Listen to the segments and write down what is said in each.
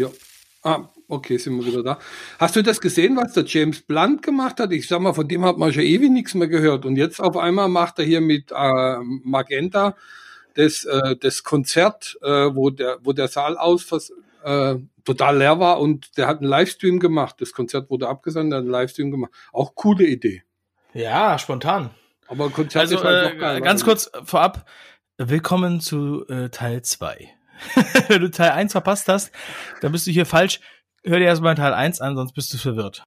Ja. Ah, okay, sind wir wieder da. Hast du das gesehen, was der James Blunt gemacht hat? Ich sag mal, von dem hat man schon ewig nichts mehr gehört. Und jetzt auf einmal macht er hier mit äh, Magenta das, äh, das Konzert, äh, wo, der, wo der Saal aus äh, total leer war und der hat einen Livestream gemacht. Das Konzert wurde abgesandt, hat einen Livestream gemacht. Auch coole Idee. Ja, spontan. Aber Konzert also, ist halt äh, noch geil. ganz weil- kurz vorab, willkommen zu äh, Teil 2. Wenn du Teil 1 verpasst hast, dann bist du hier falsch. Hör dir erstmal Teil 1 an, sonst bist du verwirrt.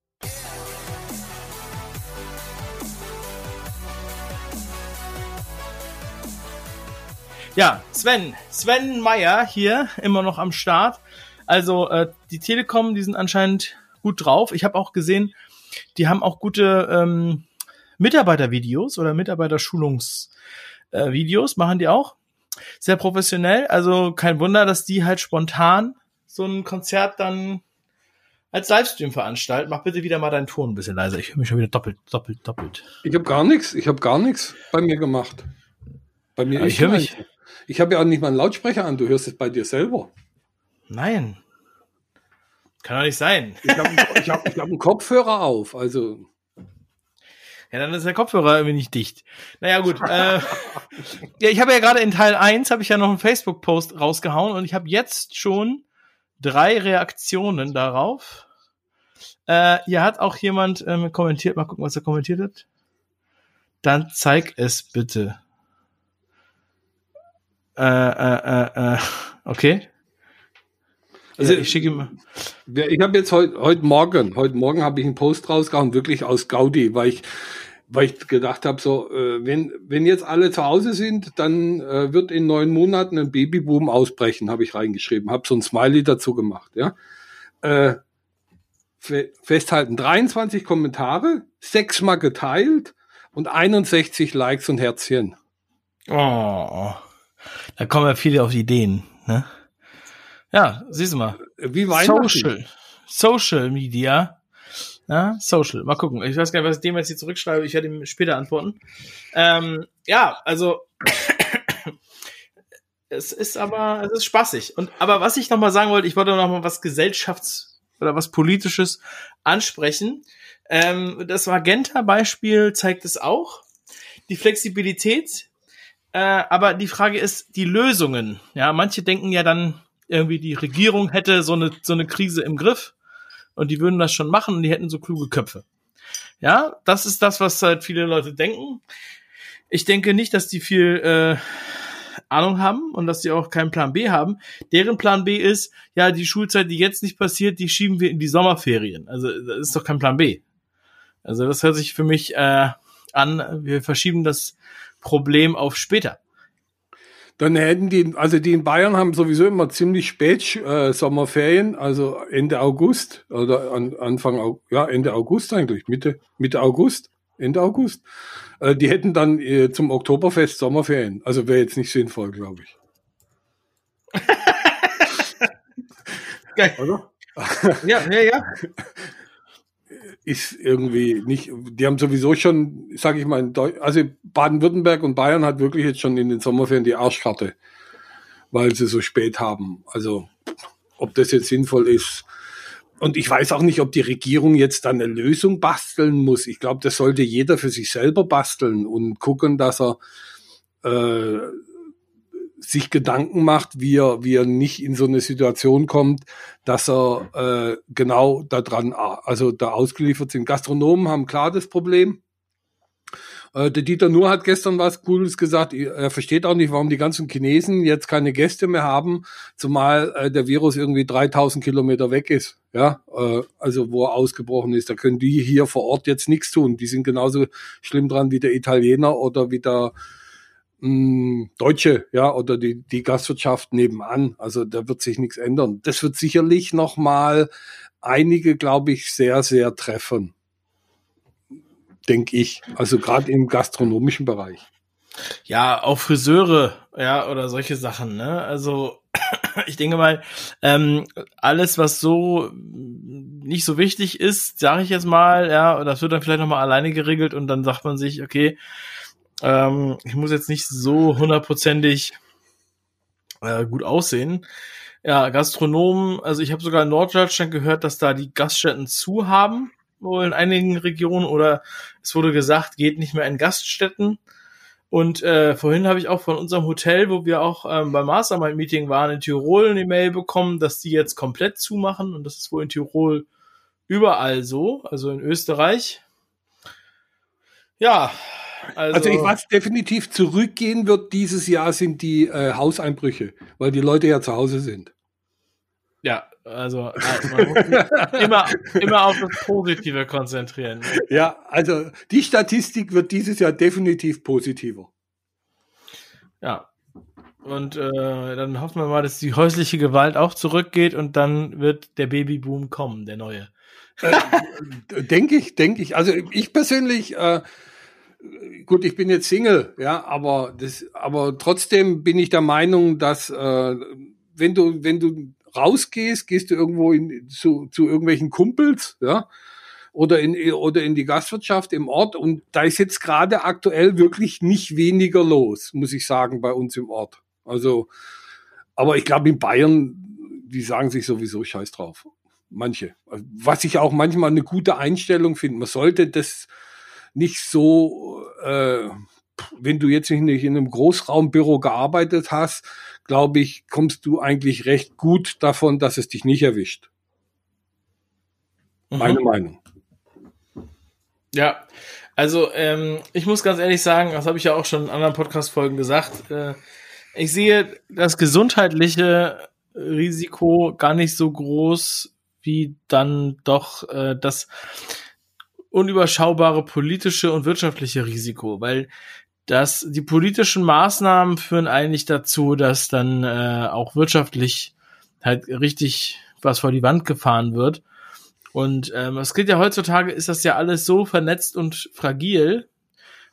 Ja, Sven, Sven Meyer hier, immer noch am Start. Also äh, die Telekom, die sind anscheinend gut drauf. Ich habe auch gesehen, die haben auch gute ähm, Mitarbeitervideos oder Mitarbeiterschulungsvideos, äh, machen die auch. Sehr professionell. Also kein Wunder, dass die halt spontan so ein Konzert dann als Livestream veranstalten. Mach bitte wieder mal deinen Ton ein bisschen leiser. Ich höre mich schon wieder doppelt, doppelt, doppelt. Ich habe gar nichts, ich habe gar nichts bei mir gemacht. Bei mir Aber ich höre mich- Ich habe ja auch nicht mal einen Lautsprecher an, du hörst es bei dir selber. Nein. Kann doch nicht sein. Ich habe ich hab, ich hab einen Kopfhörer auf, also Ja, dann ist der Kopfhörer irgendwie nicht dicht. Naja, gut. äh, ja, ich habe ja gerade in Teil 1 habe ich ja noch einen Facebook-Post rausgehauen und ich habe jetzt schon drei Reaktionen darauf. Äh, hier hat auch jemand ähm, kommentiert, mal gucken, was er kommentiert hat. Dann zeig es bitte. Äh, äh, äh, äh, okay. Also- Also ich schicke ihm. Ja, Ich habe jetzt heute heute Morgen, heute Morgen habe ich einen Post rausgehauen, wirklich aus Gaudi, weil ich, weil ich gedacht habe, so, äh, wenn, wenn jetzt alle zu Hause sind, dann äh, wird in neun Monaten ein Babyboom ausbrechen, habe ich reingeschrieben, habe so ein Smiley dazu gemacht, ja. Äh, fe- festhalten, 23 Kommentare, sechsmal geteilt und 61 Likes und Herzchen. Oh, da kommen ja viele auf Ideen. Ne? Ja, siehst du mal. Wie Weihnachten. Social. Social Media. Ja, Social. Mal gucken. Ich weiß gar nicht, was ich dem jetzt hier zurückschreibe. Ich werde ihm später antworten. Ähm, ja, also es ist aber, es ist spaßig. Und aber was ich noch mal sagen wollte, ich wollte noch mal was Gesellschafts- oder was Politisches ansprechen. Ähm, das Magenta-Beispiel zeigt es auch. Die Flexibilität. Äh, aber die Frage ist, die Lösungen. Ja, manche denken ja dann, irgendwie die Regierung hätte so eine, so eine Krise im Griff und die würden das schon machen und die hätten so kluge Köpfe. Ja, das ist das, was halt viele Leute denken. Ich denke nicht, dass die viel äh, Ahnung haben und dass die auch keinen Plan B haben. Deren Plan B ist, ja, die Schulzeit, die jetzt nicht passiert, die schieben wir in die Sommerferien. Also das ist doch kein Plan B. Also das hört sich für mich äh, an, wir verschieben das Problem auf später. Dann hätten die, also die in Bayern haben sowieso immer ziemlich spät äh, Sommerferien, also Ende August oder an, Anfang, ja, Ende August eigentlich, Mitte, Mitte August, Ende August. Äh, die hätten dann äh, zum Oktoberfest Sommerferien. Also wäre jetzt nicht sinnvoll, glaube ich. Geil. Oder? Ja, ja, ja. Ist irgendwie nicht, die haben sowieso schon, sage ich mal, also Baden-Württemberg und Bayern hat wirklich jetzt schon in den Sommerferien die Arschkarte, weil sie so spät haben. Also ob das jetzt sinnvoll ist. Und ich weiß auch nicht, ob die Regierung jetzt dann eine Lösung basteln muss. Ich glaube, das sollte jeder für sich selber basteln und gucken, dass er äh, sich Gedanken macht, wie er, wie er nicht in so eine Situation kommt, dass er äh, genau daran, also da ausgeliefert sind. Gastronomen haben klar das Problem. Äh, der Dieter Nuhr hat gestern was Cooles gesagt. Er versteht auch nicht, warum die ganzen Chinesen jetzt keine Gäste mehr haben, zumal äh, der Virus irgendwie 3000 Kilometer weg ist. Ja, äh, also wo er ausgebrochen ist. Da können die hier vor Ort jetzt nichts tun. Die sind genauso schlimm dran wie der Italiener oder wie der mh, Deutsche, ja, oder die, die Gastwirtschaft nebenan. Also da wird sich nichts ändern. Das wird sicherlich noch mal einige, glaube ich, sehr, sehr treffen. Denke ich. Also gerade im gastronomischen Bereich. Ja, auch Friseure, ja, oder solche Sachen, ne? Also, ich denke mal, ähm, alles, was so nicht so wichtig ist, sage ich jetzt mal, ja, das wird dann vielleicht nochmal alleine geregelt und dann sagt man sich, okay, ähm, ich muss jetzt nicht so hundertprozentig äh, gut aussehen. ja, Gastronomen, also ich habe sogar in Norddeutschland gehört, dass da die Gaststätten zu haben, wohl in einigen Regionen, oder es wurde gesagt, geht nicht mehr in Gaststätten. Und äh, vorhin habe ich auch von unserem Hotel, wo wir auch ähm, beim Mastermind-Meeting waren, in Tirol eine Mail bekommen, dass die jetzt komplett zumachen. Und das ist wohl in Tirol überall so, also in Österreich. Ja, also, also ich was definitiv zurückgehen wird dieses Jahr sind die äh, Hauseinbrüche, weil die Leute ja zu Hause sind. Ja, also äh, immer, immer auf das Positive konzentrieren. Ja, also die Statistik wird dieses Jahr definitiv positiver. Ja. Und äh, dann hoffen wir mal, dass die häusliche Gewalt auch zurückgeht und dann wird der Babyboom kommen, der neue. Äh, denke ich, denke ich. Also ich persönlich, äh, gut, ich bin jetzt Single, ja, aber das, aber trotzdem bin ich der Meinung, dass äh, wenn du, wenn du rausgehst, gehst du irgendwo in, zu, zu irgendwelchen Kumpels, ja, oder in, oder in die Gastwirtschaft im Ort. Und da ist jetzt gerade aktuell wirklich nicht weniger los, muss ich sagen, bei uns im Ort. Also, aber ich glaube, in Bayern, die sagen sich sowieso Scheiß drauf. Manche. Was ich auch manchmal eine gute Einstellung finde. Man sollte das nicht so, äh, wenn du jetzt nicht in einem Großraumbüro gearbeitet hast, glaube ich, kommst du eigentlich recht gut davon, dass es dich nicht erwischt. Mhm. Meine Meinung. Ja, also ähm, ich muss ganz ehrlich sagen, das habe ich ja auch schon in anderen Podcast-Folgen gesagt, äh, ich sehe das gesundheitliche Risiko gar nicht so groß wie dann doch äh, das unüberschaubare politische und wirtschaftliche Risiko, weil dass die politischen Maßnahmen führen eigentlich dazu, dass dann äh, auch wirtschaftlich halt richtig was vor die Wand gefahren wird. Und ähm, es geht ja heutzutage, ist das ja alles so vernetzt und fragil.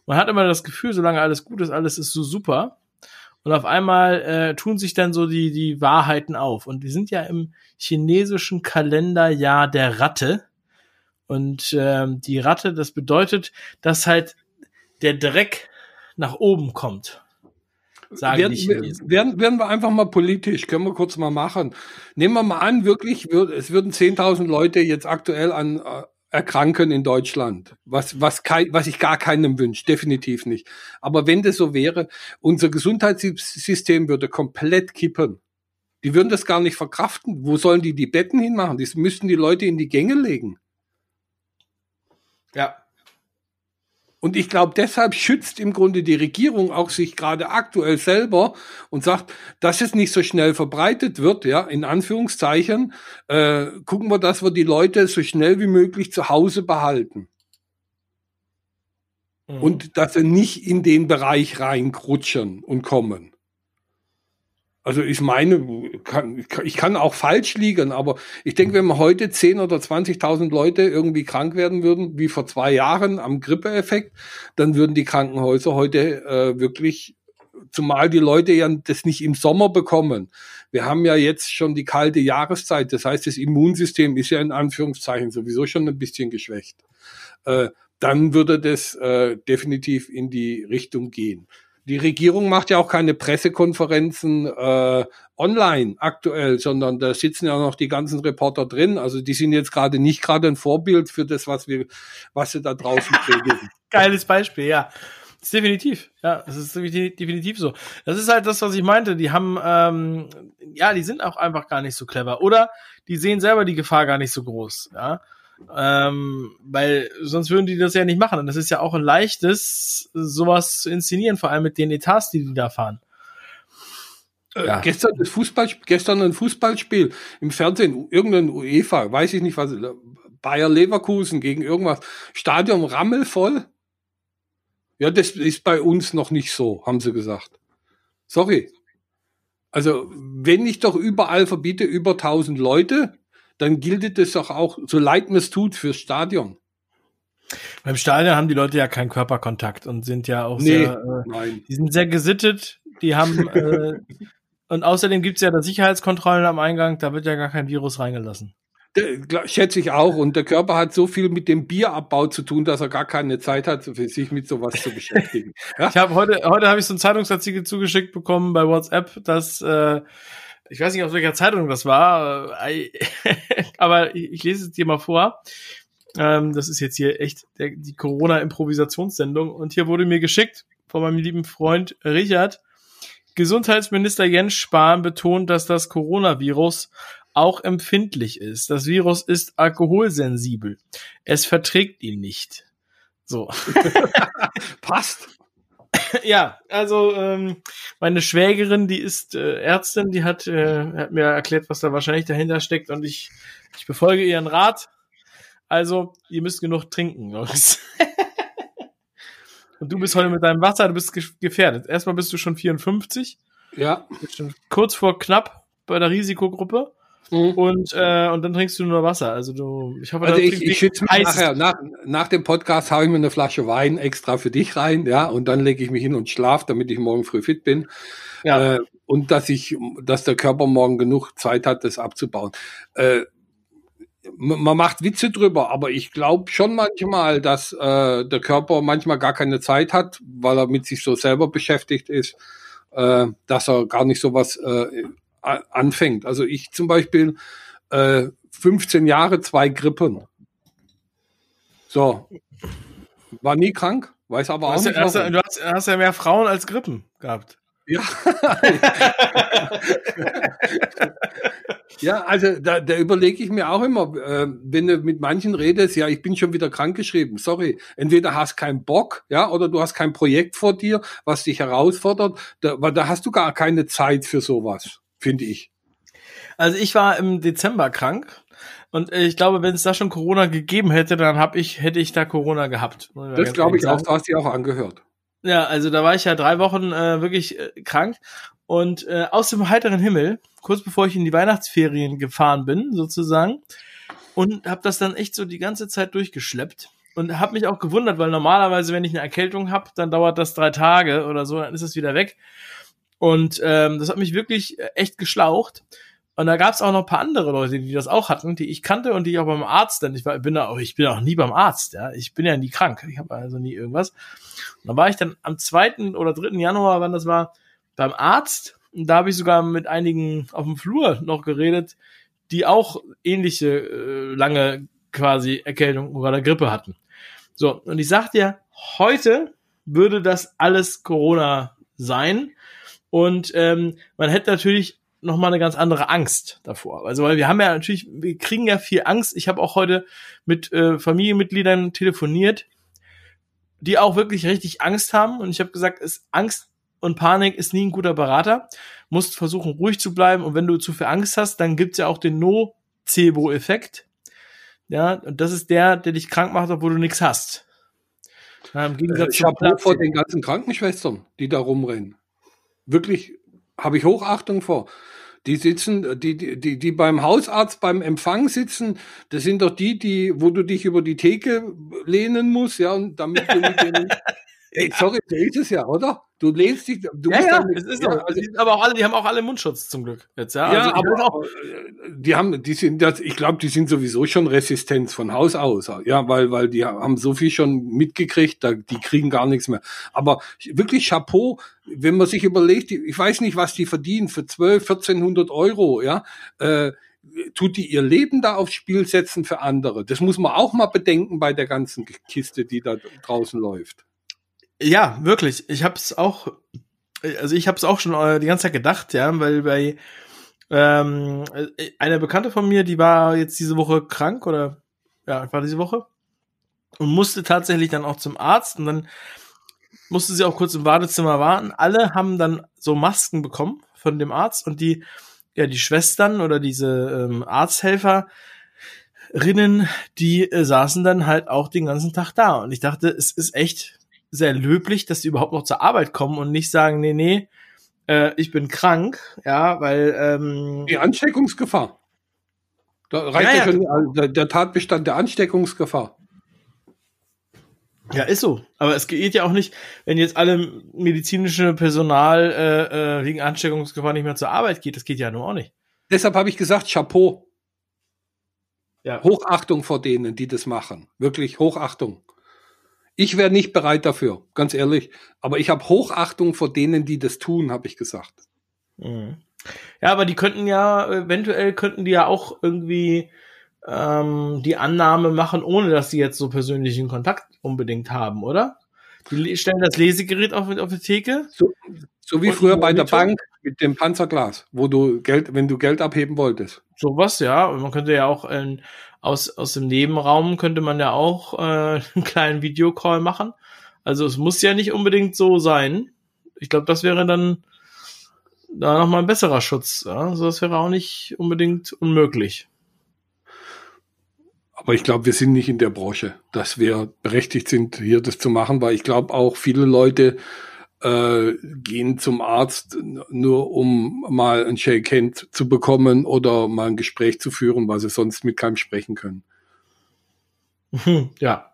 Man hat immer das Gefühl, solange alles gut ist, alles ist so super. Und auf einmal äh, tun sich dann so die, die Wahrheiten auf. Und wir sind ja im chinesischen Kalenderjahr der Ratte. Und ähm, die Ratte, das bedeutet, dass halt der Dreck nach oben kommt. Sagen werden, werden, werden wir einfach mal politisch, können wir kurz mal machen. Nehmen wir mal an, wirklich, es würden 10.000 Leute jetzt aktuell an äh, erkranken in Deutschland, was, was, kein, was ich gar keinem wünsche, definitiv nicht. Aber wenn das so wäre, unser Gesundheitssystem würde komplett kippen. Die würden das gar nicht verkraften. Wo sollen die die Betten hinmachen? Die müssten die Leute in die Gänge legen. Ja, und ich glaube, deshalb schützt im Grunde die Regierung auch sich gerade aktuell selber und sagt, dass es nicht so schnell verbreitet wird, ja, in Anführungszeichen, äh, gucken wir, dass wir die Leute so schnell wie möglich zu Hause behalten. Mhm. Und dass sie nicht in den Bereich reinkrutschen und kommen. Also ich meine, kann, ich kann auch falsch liegen, aber ich denke, wenn heute 10 oder 20.000 Leute irgendwie krank werden würden, wie vor zwei Jahren am Grippeeffekt, dann würden die Krankenhäuser heute äh, wirklich, zumal die Leute ja das nicht im Sommer bekommen. Wir haben ja jetzt schon die kalte Jahreszeit, das heißt, das Immunsystem ist ja in Anführungszeichen sowieso schon ein bisschen geschwächt. Äh, dann würde das äh, definitiv in die Richtung gehen. Die Regierung macht ja auch keine Pressekonferenzen äh, online aktuell, sondern da sitzen ja noch die ganzen Reporter drin. Also die sind jetzt gerade nicht gerade ein Vorbild für das, was wir, was sie da draußen predigen. Geiles Beispiel, ja. Das ist definitiv, ja, das ist definitiv so. Das ist halt das, was ich meinte. Die haben, ähm, ja, die sind auch einfach gar nicht so clever. Oder die sehen selber die Gefahr gar nicht so groß, ja. Ähm, weil sonst würden die das ja nicht machen. Und das ist ja auch ein leichtes, sowas zu inszenieren, vor allem mit den Etats, die die da fahren. Äh, ja. Gestern das Fußball, gestern ein Fußballspiel im Fernsehen, irgendein UEFA, weiß ich nicht was, Bayer Leverkusen gegen irgendwas, Stadion rammelvoll. Ja, das ist bei uns noch nicht so, haben sie gesagt. Sorry. Also, wenn ich doch überall verbiete über 1000 Leute, dann gilt es doch auch, so leid mir es tut, fürs Stadion. Beim Stadion haben die Leute ja keinen Körperkontakt und sind ja auch nee, sehr, äh, nein. die sind sehr gesittet, die haben, äh, und außerdem gibt's ja da Sicherheitskontrollen am Eingang, da wird ja gar kein Virus reingelassen. Der, schätze ich auch. Und der Körper hat so viel mit dem Bierabbau zu tun, dass er gar keine Zeit hat, sich mit sowas zu beschäftigen. Ja? Ich habe heute, heute habe ich so einen Zeitungsartikel zugeschickt bekommen bei WhatsApp, dass äh, ich weiß nicht, aus welcher Zeitung das war, äh, aber ich lese es dir mal vor. Ähm, das ist jetzt hier echt die Corona-Improvisationssendung. Und hier wurde mir geschickt von meinem lieben Freund Richard. Gesundheitsminister Jens Spahn betont, dass das Coronavirus auch empfindlich ist. Das Virus ist alkoholsensibel. Es verträgt ihn nicht. So. Passt. ja, also ähm, meine Schwägerin, die ist äh, Ärztin, die hat, äh, hat mir erklärt, was da wahrscheinlich dahinter steckt und ich, ich befolge ihren Rat. Also, ihr müsst genug trinken, Jungs. Und du bist heute mit deinem Wasser, du bist gefährdet. Erstmal bist du schon 54. Ja. Schon kurz vor knapp bei der Risikogruppe. Mhm. Und, äh, und dann trinkst du nur Wasser. Also du, ich hoffe, also ich, ich schütze mich nachher. Nach, nach dem Podcast haue ich mir eine Flasche Wein extra für dich rein, ja, und dann lege ich mich hin und schlafe, damit ich morgen früh fit bin. Ja. Äh, und dass ich, dass der Körper morgen genug Zeit hat, das abzubauen. Äh, man macht Witze drüber, aber ich glaube schon manchmal, dass äh, der Körper manchmal gar keine Zeit hat, weil er mit sich so selber beschäftigt ist, äh, dass er gar nicht sowas äh, anfängt. Also ich zum Beispiel äh, 15 Jahre, zwei Grippen. So. War nie krank, weiß aber auch nicht. Hast, du, hast, hast ja mehr Frauen als Grippen gehabt. Ja. ja, also da, da überlege ich mir auch immer, äh, wenn du mit manchen redest, ja, ich bin schon wieder krankgeschrieben. Sorry, entweder hast keinen Bock, ja, oder du hast kein Projekt vor dir, was dich herausfordert, da, weil da hast du gar keine Zeit für sowas, finde ich. Also ich war im Dezember krank und ich glaube, wenn es da schon Corona gegeben hätte, dann hab ich hätte ich da Corona gehabt. Das glaube ich auch, du hast dich auch angehört. Ja, also da war ich ja drei Wochen äh, wirklich äh, krank und äh, aus dem heiteren Himmel, kurz bevor ich in die Weihnachtsferien gefahren bin, sozusagen, und habe das dann echt so die ganze Zeit durchgeschleppt und habe mich auch gewundert, weil normalerweise, wenn ich eine Erkältung habe, dann dauert das drei Tage oder so, dann ist es wieder weg. Und ähm, das hat mich wirklich äh, echt geschlaucht. Und da gab es auch noch ein paar andere Leute, die das auch hatten, die ich kannte und die ich auch beim Arzt, denn ich war, bin auch, ich bin auch nie beim Arzt, ja. Ich bin ja nie krank. Ich habe also nie irgendwas. Und da war ich dann am 2. oder 3. Januar, wann das war, beim Arzt. Und da habe ich sogar mit einigen auf dem Flur noch geredet, die auch ähnliche äh, lange quasi Erkältung oder Grippe hatten. So, und ich sag dir, heute würde das alles Corona sein. Und ähm, man hätte natürlich noch mal eine ganz andere Angst davor. Also weil wir haben ja natürlich, wir kriegen ja viel Angst. Ich habe auch heute mit äh, Familienmitgliedern telefoniert, die auch wirklich richtig Angst haben. Und ich habe gesagt, es Angst und Panik ist nie ein guter Berater. Musst versuchen, ruhig zu bleiben. Und wenn du zu viel Angst hast, dann gibt's ja auch den Nocebo-Effekt. Ja, und das ist der, der dich krank macht, obwohl du nichts hast. Ja, Im Gegensatz äh, ich habe vor den ganzen Krankenschwestern, die da rumrennen. Wirklich habe ich Hochachtung vor. Die sitzen, die, die, die beim Hausarzt beim Empfang sitzen, das sind doch die, die, wo du dich über die Theke lehnen musst, ja, und damit du mit denen, ey, sorry, so ist es ja, oder? Du lehnst dich, du ja, ja, es ist ja, so. Also, aber auch alle, die haben auch alle Mundschutz zum Glück jetzt, ja. Ja, also, aber auch, die haben, die sind, das, ich glaube, die sind sowieso schon Resistenz von Haus aus, ja, weil, weil die haben so viel schon mitgekriegt, da, die kriegen gar nichts mehr. Aber wirklich Chapeau, wenn man sich überlegt, ich weiß nicht, was die verdienen für 12, 1400 Euro, ja, äh, tut die ihr Leben da aufs Spiel setzen für andere. Das muss man auch mal bedenken bei der ganzen Kiste, die da draußen läuft. Ja, wirklich. Ich hab's auch, also ich hab's auch schon äh, die ganze Zeit gedacht, ja, weil bei ähm, eine Bekannte von mir, die war jetzt diese Woche krank oder ja, war diese Woche und musste tatsächlich dann auch zum Arzt und dann musste sie auch kurz im Badezimmer warten. Alle haben dann so Masken bekommen von dem Arzt und die, ja, die Schwestern oder diese ähm, Arzthelfer Rinnen, die äh, saßen dann halt auch den ganzen Tag da. Und ich dachte, es ist echt sehr löblich, dass sie überhaupt noch zur Arbeit kommen und nicht sagen, nee, nee, äh, ich bin krank, ja, weil ähm, die Ansteckungsgefahr. Da reicht ja, ja schon also der, der Tatbestand der Ansteckungsgefahr. Ja, ist so. Aber es geht ja auch nicht, wenn jetzt alle medizinische Personal äh, äh, wegen Ansteckungsgefahr nicht mehr zur Arbeit geht. Das geht ja nur auch nicht. Deshalb habe ich gesagt, Chapeau. Ja. Hochachtung vor denen, die das machen. Wirklich Hochachtung. Ich wäre nicht bereit dafür, ganz ehrlich. Aber ich habe Hochachtung vor denen, die das tun, habe ich gesagt. Mhm. Ja, aber die könnten ja, eventuell könnten die ja auch irgendwie ähm, die Annahme machen, ohne dass sie jetzt so persönlichen Kontakt unbedingt haben, oder? Die stellen das Lesegerät auf, auf die Theke. So, so wie früher bei der Bank mit dem Panzerglas, wo du Geld, wenn du Geld abheben wolltest. Sowas, ja. Und man könnte ja auch äh, aus, aus dem Nebenraum könnte man ja auch äh, einen kleinen Videocall machen. Also es muss ja nicht unbedingt so sein. Ich glaube, das wäre dann da nochmal ein besserer Schutz. Ja? Also das wäre auch nicht unbedingt unmöglich. Aber ich glaube, wir sind nicht in der Branche, dass wir berechtigt sind, hier das zu machen, weil ich glaube auch viele Leute äh, gehen zum Arzt nur um mal ein Shake Hand zu bekommen oder mal ein Gespräch zu führen, weil sie sonst mit keinem sprechen können. Ja.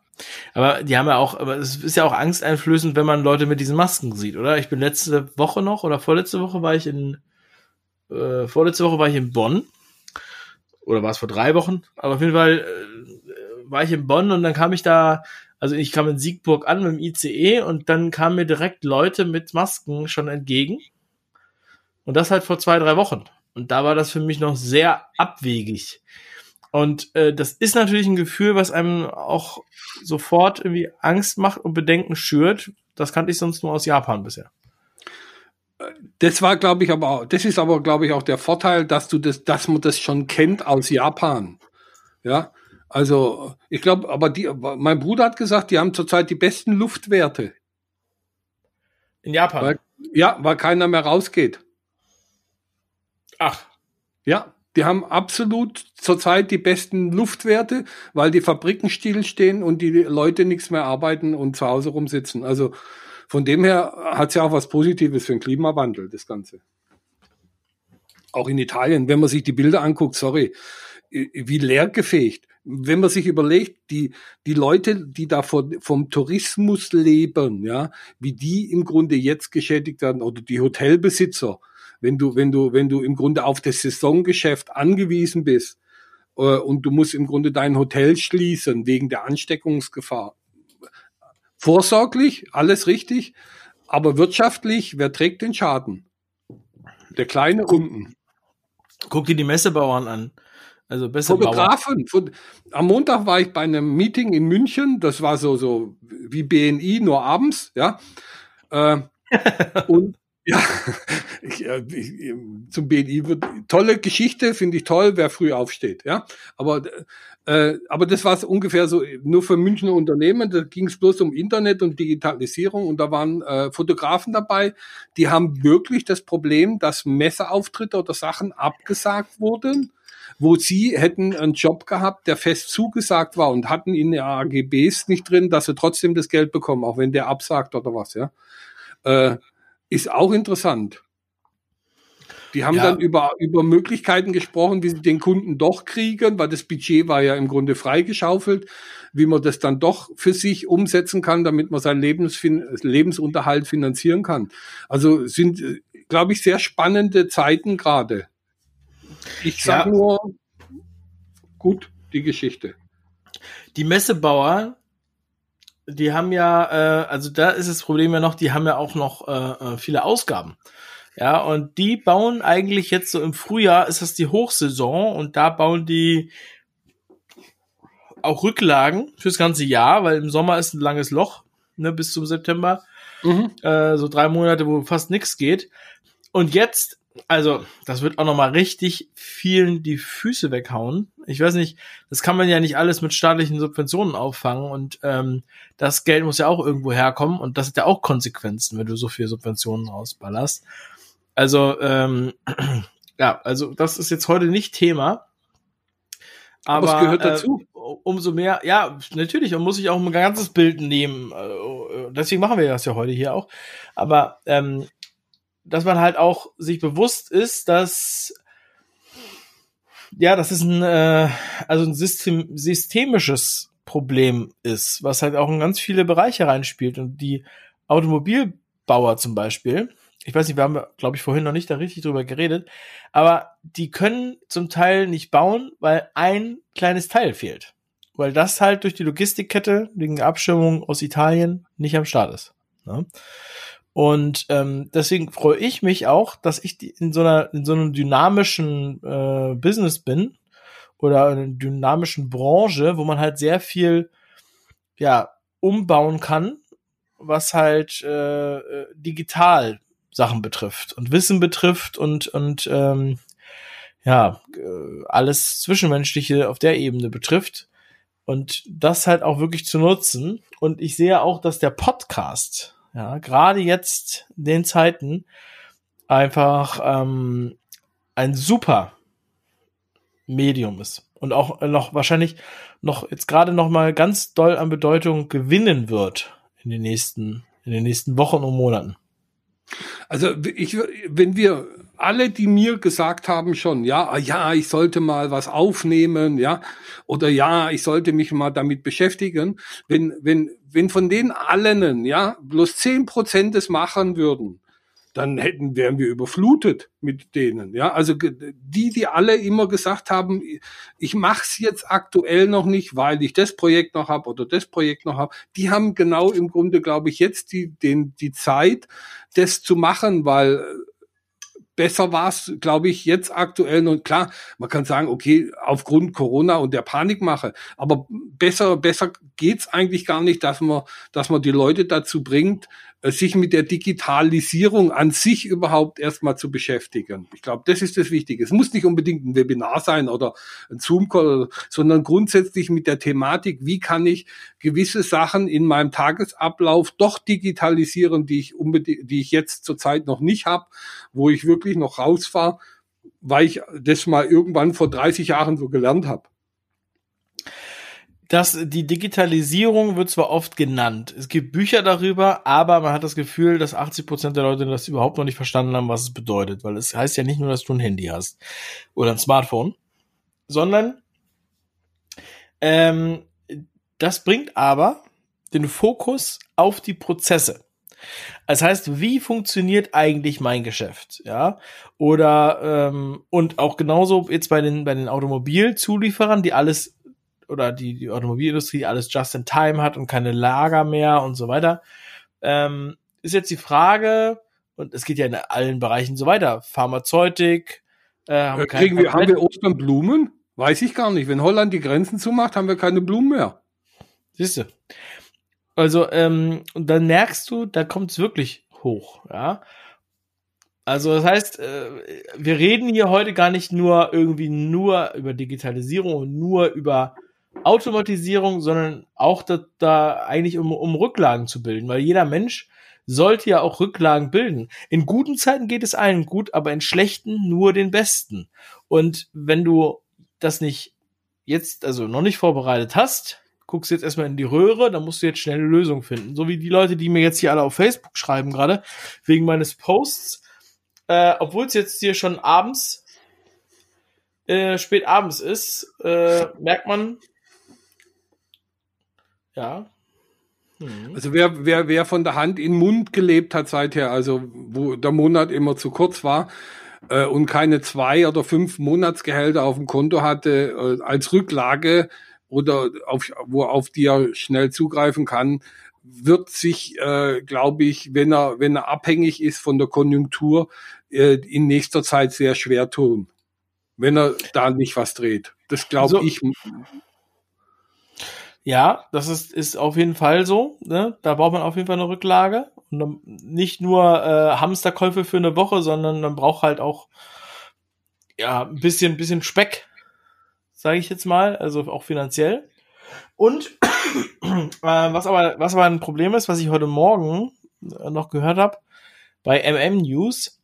Aber die haben ja auch, aber es ist ja auch angsteinflößend, wenn man Leute mit diesen Masken sieht, oder? Ich bin letzte Woche noch oder vorletzte Woche war ich in, äh, vorletzte Woche war ich in Bonn. Oder war es vor drei Wochen? Aber auf jeden Fall äh, war ich in Bonn und dann kam ich da also ich kam in Siegburg an mit dem ICE und dann kamen mir direkt Leute mit Masken schon entgegen. Und das halt vor zwei, drei Wochen. Und da war das für mich noch sehr abwegig. Und äh, das ist natürlich ein Gefühl, was einem auch sofort irgendwie Angst macht und Bedenken schürt. Das kannte ich sonst nur aus Japan bisher. Das war, glaube ich, aber auch, das ist aber, glaube ich, auch der Vorteil, dass du das, dass man das schon kennt aus Japan. Ja, also, ich glaube, aber die, mein Bruder hat gesagt, die haben zurzeit die besten Luftwerte. In Japan? Weil, ja, weil keiner mehr rausgeht. Ach. Ja, die haben absolut zurzeit die besten Luftwerte, weil die Fabriken stillstehen und die Leute nichts mehr arbeiten und zu Hause rumsitzen. Also von dem her hat es ja auch was Positives für den Klimawandel, das Ganze. Auch in Italien, wenn man sich die Bilder anguckt, sorry, wie leergefegt wenn man sich überlegt, die, die Leute, die da von, vom Tourismus leben, ja, wie die im Grunde jetzt geschädigt werden oder die Hotelbesitzer, wenn du, wenn du, wenn du im Grunde auf das Saisongeschäft angewiesen bist äh, und du musst im Grunde dein Hotel schließen wegen der Ansteckungsgefahr. Vorsorglich, alles richtig, aber wirtschaftlich, wer trägt den Schaden? Der kleine unten. Guck dir die Messebauern an. Also besser Fotografen. Von, am Montag war ich bei einem Meeting in München. Das war so so wie BNI nur abends, ja. Äh, und ja, ich, ich, zum BNI wird tolle Geschichte, finde ich toll, wer früh aufsteht, ja. Aber äh, aber das war ungefähr so nur für Münchner Unternehmen. Da ging es bloß um Internet und Digitalisierung und da waren äh, Fotografen dabei, die haben wirklich das Problem, dass Messeauftritte oder Sachen abgesagt wurden wo sie hätten einen Job gehabt, der fest zugesagt war und hatten in den AGBs nicht drin, dass sie trotzdem das Geld bekommen, auch wenn der absagt oder was, ja. Äh, ist auch interessant. Die haben ja. dann über, über Möglichkeiten gesprochen, wie sie den Kunden doch kriegen, weil das Budget war ja im Grunde freigeschaufelt, wie man das dann doch für sich umsetzen kann, damit man seinen Lebensfin Lebensunterhalt finanzieren kann. Also sind, äh, glaube ich, sehr spannende Zeiten gerade. Ich sag ja. nur, gut, die Geschichte. Die Messebauer, die haben ja, äh, also da ist das Problem ja noch, die haben ja auch noch äh, äh, viele Ausgaben. Ja, und die bauen eigentlich jetzt so im Frühjahr ist das die Hochsaison und da bauen die auch Rücklagen fürs ganze Jahr, weil im Sommer ist ein langes Loch, ne, bis zum September. Mhm. Äh, so drei Monate, wo fast nichts geht. Und jetzt also, das wird auch nochmal richtig vielen die Füße weghauen. Ich weiß nicht, das kann man ja nicht alles mit staatlichen Subventionen auffangen und ähm, das Geld muss ja auch irgendwo herkommen und das hat ja auch Konsequenzen, wenn du so viel Subventionen rausballerst. Also, ähm, ja, also das ist jetzt heute nicht Thema. Aber, aber es gehört dazu. Äh, umso mehr, ja, natürlich, man muss sich auch ein ganzes Bild nehmen. Äh, deswegen machen wir das ja heute hier auch. Aber ähm, dass man halt auch sich bewusst ist, dass ja, dass es ein äh, also ein System, systemisches Problem ist, was halt auch in ganz viele Bereiche reinspielt und die Automobilbauer zum Beispiel, ich weiß nicht, wir haben, glaube ich, vorhin noch nicht da richtig drüber geredet, aber die können zum Teil nicht bauen, weil ein kleines Teil fehlt. Weil das halt durch die Logistikkette wegen Abschirmung aus Italien nicht am Start ist. Ne? Und ähm, deswegen freue ich mich auch, dass ich in so einer in so einem dynamischen äh, Business bin oder in einer dynamischen Branche, wo man halt sehr viel ja umbauen kann, was halt äh, äh digital Sachen betrifft und Wissen betrifft und und ähm, ja äh, alles zwischenmenschliche auf der Ebene betrifft und das halt auch wirklich zu nutzen. Und ich sehe auch, dass der Podcast, ja, gerade jetzt in den Zeiten, einfach ähm, ein super Medium ist. Und auch noch wahrscheinlich noch jetzt gerade noch mal ganz doll an Bedeutung gewinnen wird in den nächsten, in den nächsten Wochen und Monaten. Also ich, wenn wir alle, die mir gesagt haben schon, ja, ah, ja, ich sollte mal was aufnehmen, ja, oder ja, ich sollte mich mal damit beschäftigen, wenn, wenn, wenn von den allen, ja, bloß zehn Prozent es machen würden, dann hätten, wären wir überflutet mit denen. Ja, also die, die alle immer gesagt haben, ich mache es jetzt aktuell noch nicht, weil ich das Projekt noch habe oder das Projekt noch habe, die haben genau im Grunde, glaube ich, jetzt die, den, die Zeit, das zu machen, weil besser war es, glaube ich, jetzt aktuell. Und klar, man kann sagen, okay, aufgrund Corona und der Panikmache, aber besser, besser geht's eigentlich gar nicht, dass man, dass man die Leute dazu bringt, sich mit der Digitalisierung an sich überhaupt erstmal zu beschäftigen. Ich glaube, das ist das Wichtige. Es muss nicht unbedingt ein Webinar sein oder ein Zoom-Call, sondern grundsätzlich mit der Thematik, wie kann ich gewisse Sachen in meinem Tagesablauf doch digitalisieren, die ich unbedingt, die ich jetzt zurzeit noch nicht habe, wo ich wirklich noch rausfahre, weil ich das mal irgendwann vor 30 Jahren so gelernt habe dass die Digitalisierung wird zwar oft genannt. Es gibt Bücher darüber, aber man hat das Gefühl, dass 80 Prozent der Leute das überhaupt noch nicht verstanden haben, was es bedeutet. Weil es heißt ja nicht nur, dass du ein Handy hast oder ein Smartphone, sondern ähm, das bringt aber den Fokus auf die Prozesse. Das heißt, wie funktioniert eigentlich mein Geschäft? Ja, oder ähm, und auch genauso jetzt bei den bei den Automobilzulieferern, die alles oder die, die Automobilindustrie alles just in time hat und keine Lager mehr und so weiter, ähm, ist jetzt die Frage, und es geht ja in allen Bereichen so weiter, Pharmazeutik, äh, haben, äh, Kriegen wir, haben wir Ostern Blumen? Weiß ich gar nicht. Wenn Holland die Grenzen zumacht, haben wir keine Blumen mehr. Siehst du. Also, ähm, und dann merkst du, da kommt es wirklich hoch, ja. Also das heißt, äh, wir reden hier heute gar nicht nur irgendwie nur über Digitalisierung und nur über Automatisierung, sondern auch da, da eigentlich um, um Rücklagen zu bilden, weil jeder Mensch sollte ja auch Rücklagen bilden. In guten Zeiten geht es allen gut, aber in schlechten nur den besten. Und wenn du das nicht jetzt, also noch nicht vorbereitet hast, guckst jetzt erstmal in die Röhre, dann musst du jetzt schnell eine Lösung finden. So wie die Leute, die mir jetzt hier alle auf Facebook schreiben gerade, wegen meines Posts, äh, obwohl es jetzt hier schon abends, äh, spät abends ist, äh, merkt man, ja. Mhm. Also wer, wer, wer von der Hand in den Mund gelebt hat seither, also wo der Monat immer zu kurz war äh, und keine zwei oder fünf Monatsgehälter auf dem Konto hatte äh, als Rücklage oder auf, wo auf die er schnell zugreifen kann, wird sich, äh, glaube ich, wenn er, wenn er abhängig ist von der Konjunktur, äh, in nächster Zeit sehr schwer tun, wenn er da nicht was dreht. Das glaube so, ich. Ja, das ist, ist auf jeden Fall so. Ne? Da braucht man auf jeden Fall eine Rücklage. Und nicht nur äh, Hamsterkäufe für eine Woche, sondern man braucht halt auch ja ein bisschen, bisschen Speck, sage ich jetzt mal, also auch finanziell. Und äh, was aber was aber ein Problem ist, was ich heute Morgen äh, noch gehört habe bei MM News,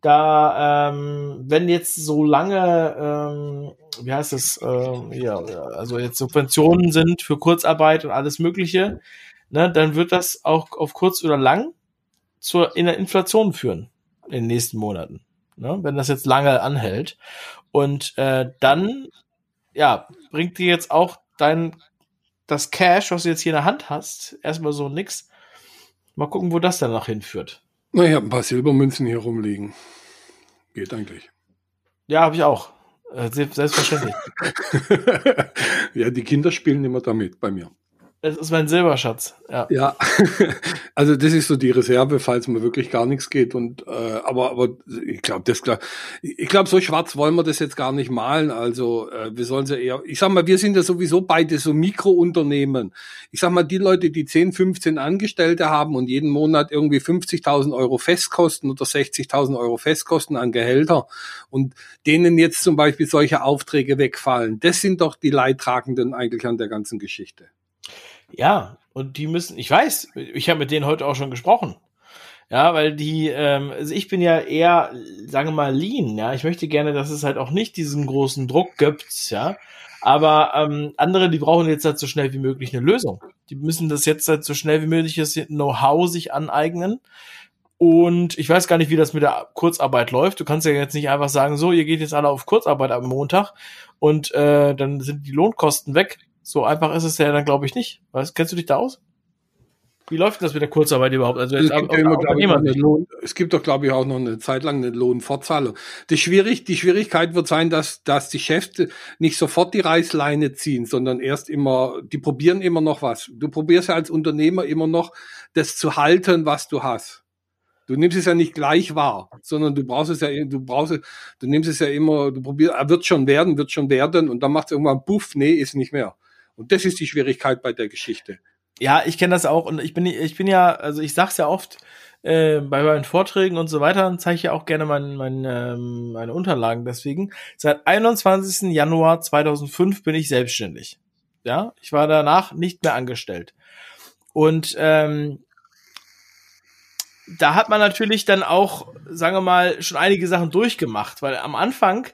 da ähm, wenn jetzt so lange ähm, wie heißt das, ähm, ja, also jetzt Subventionen sind für Kurzarbeit und alles Mögliche, ne, dann wird das auch auf kurz oder lang zur in der Inflation führen in den nächsten Monaten, ne, wenn das jetzt lange anhält. Und äh, dann, ja, bringt dir jetzt auch dein das Cash, was du jetzt hier in der Hand hast, erstmal so nix. Mal gucken, wo das dann noch hinführt. Na, ich habe ein paar Silbermünzen hier rumliegen. Geht eigentlich. Ja, habe ich auch. Äh, selbstverständlich. ja, die Kinder spielen immer damit bei mir. Es ist mein Silberschatz. Ja. ja, also das ist so die Reserve, falls mir wirklich gar nichts geht. Und äh, aber aber ich glaube, das klar. Ich glaube, so schwarz wollen wir das jetzt gar nicht malen. Also äh, wir sollen sie eher. Ich sag mal, wir sind ja sowieso beide so Mikrounternehmen. Ich sag mal, die Leute, die 10, 15 Angestellte haben und jeden Monat irgendwie 50.000 Euro Festkosten oder 60.000 Euro Festkosten an Gehälter und denen jetzt zum Beispiel solche Aufträge wegfallen, das sind doch die Leidtragenden eigentlich an der ganzen Geschichte. Ja, und die müssen, ich weiß, ich habe mit denen heute auch schon gesprochen. Ja, weil die, ähm, also ich bin ja eher, sagen wir mal, lean, ja. Ich möchte gerne, dass es halt auch nicht diesen großen Druck gibt, ja. Aber ähm, andere, die brauchen jetzt halt so schnell wie möglich eine Lösung. Die müssen das jetzt halt so schnell wie möglich das Know-how sich aneignen. Und ich weiß gar nicht, wie das mit der Kurzarbeit läuft. Du kannst ja jetzt nicht einfach sagen, so, ihr geht jetzt alle auf Kurzarbeit am Montag und äh, dann sind die Lohnkosten weg. So einfach ist es ja dann, glaube ich, nicht. Was, kennst du dich da aus? Wie läuft das mit der Kurzarbeit überhaupt? Also es, gibt, immer, ich, Lohn, es gibt doch, glaube ich, auch noch eine Zeit lang eine Lohnfortzahlung. Das schwierig, die Schwierigkeit wird sein, dass, dass die Chefs nicht sofort die Reißleine ziehen, sondern erst immer, die probieren immer noch was. Du probierst ja als Unternehmer immer noch, das zu halten, was du hast. Du nimmst es ja nicht gleich wahr, sondern du brauchst es ja, du brauchst es, du nimmst es ja immer, du probierst, er wird schon werden, wird schon werden und dann macht es irgendwann Puff, nee, ist nicht mehr. Und das ist die Schwierigkeit bei der Geschichte. Ja, ich kenne das auch und ich bin, ich bin ja, also ich sag's ja oft äh, bei meinen Vorträgen und so weiter, zeige ich ja auch gerne mein, mein, ähm, meine Unterlagen. Deswegen, seit 21. Januar 2005 bin ich selbstständig. Ja, ich war danach nicht mehr angestellt. Und ähm, da hat man natürlich dann auch, sagen wir mal, schon einige Sachen durchgemacht, weil am Anfang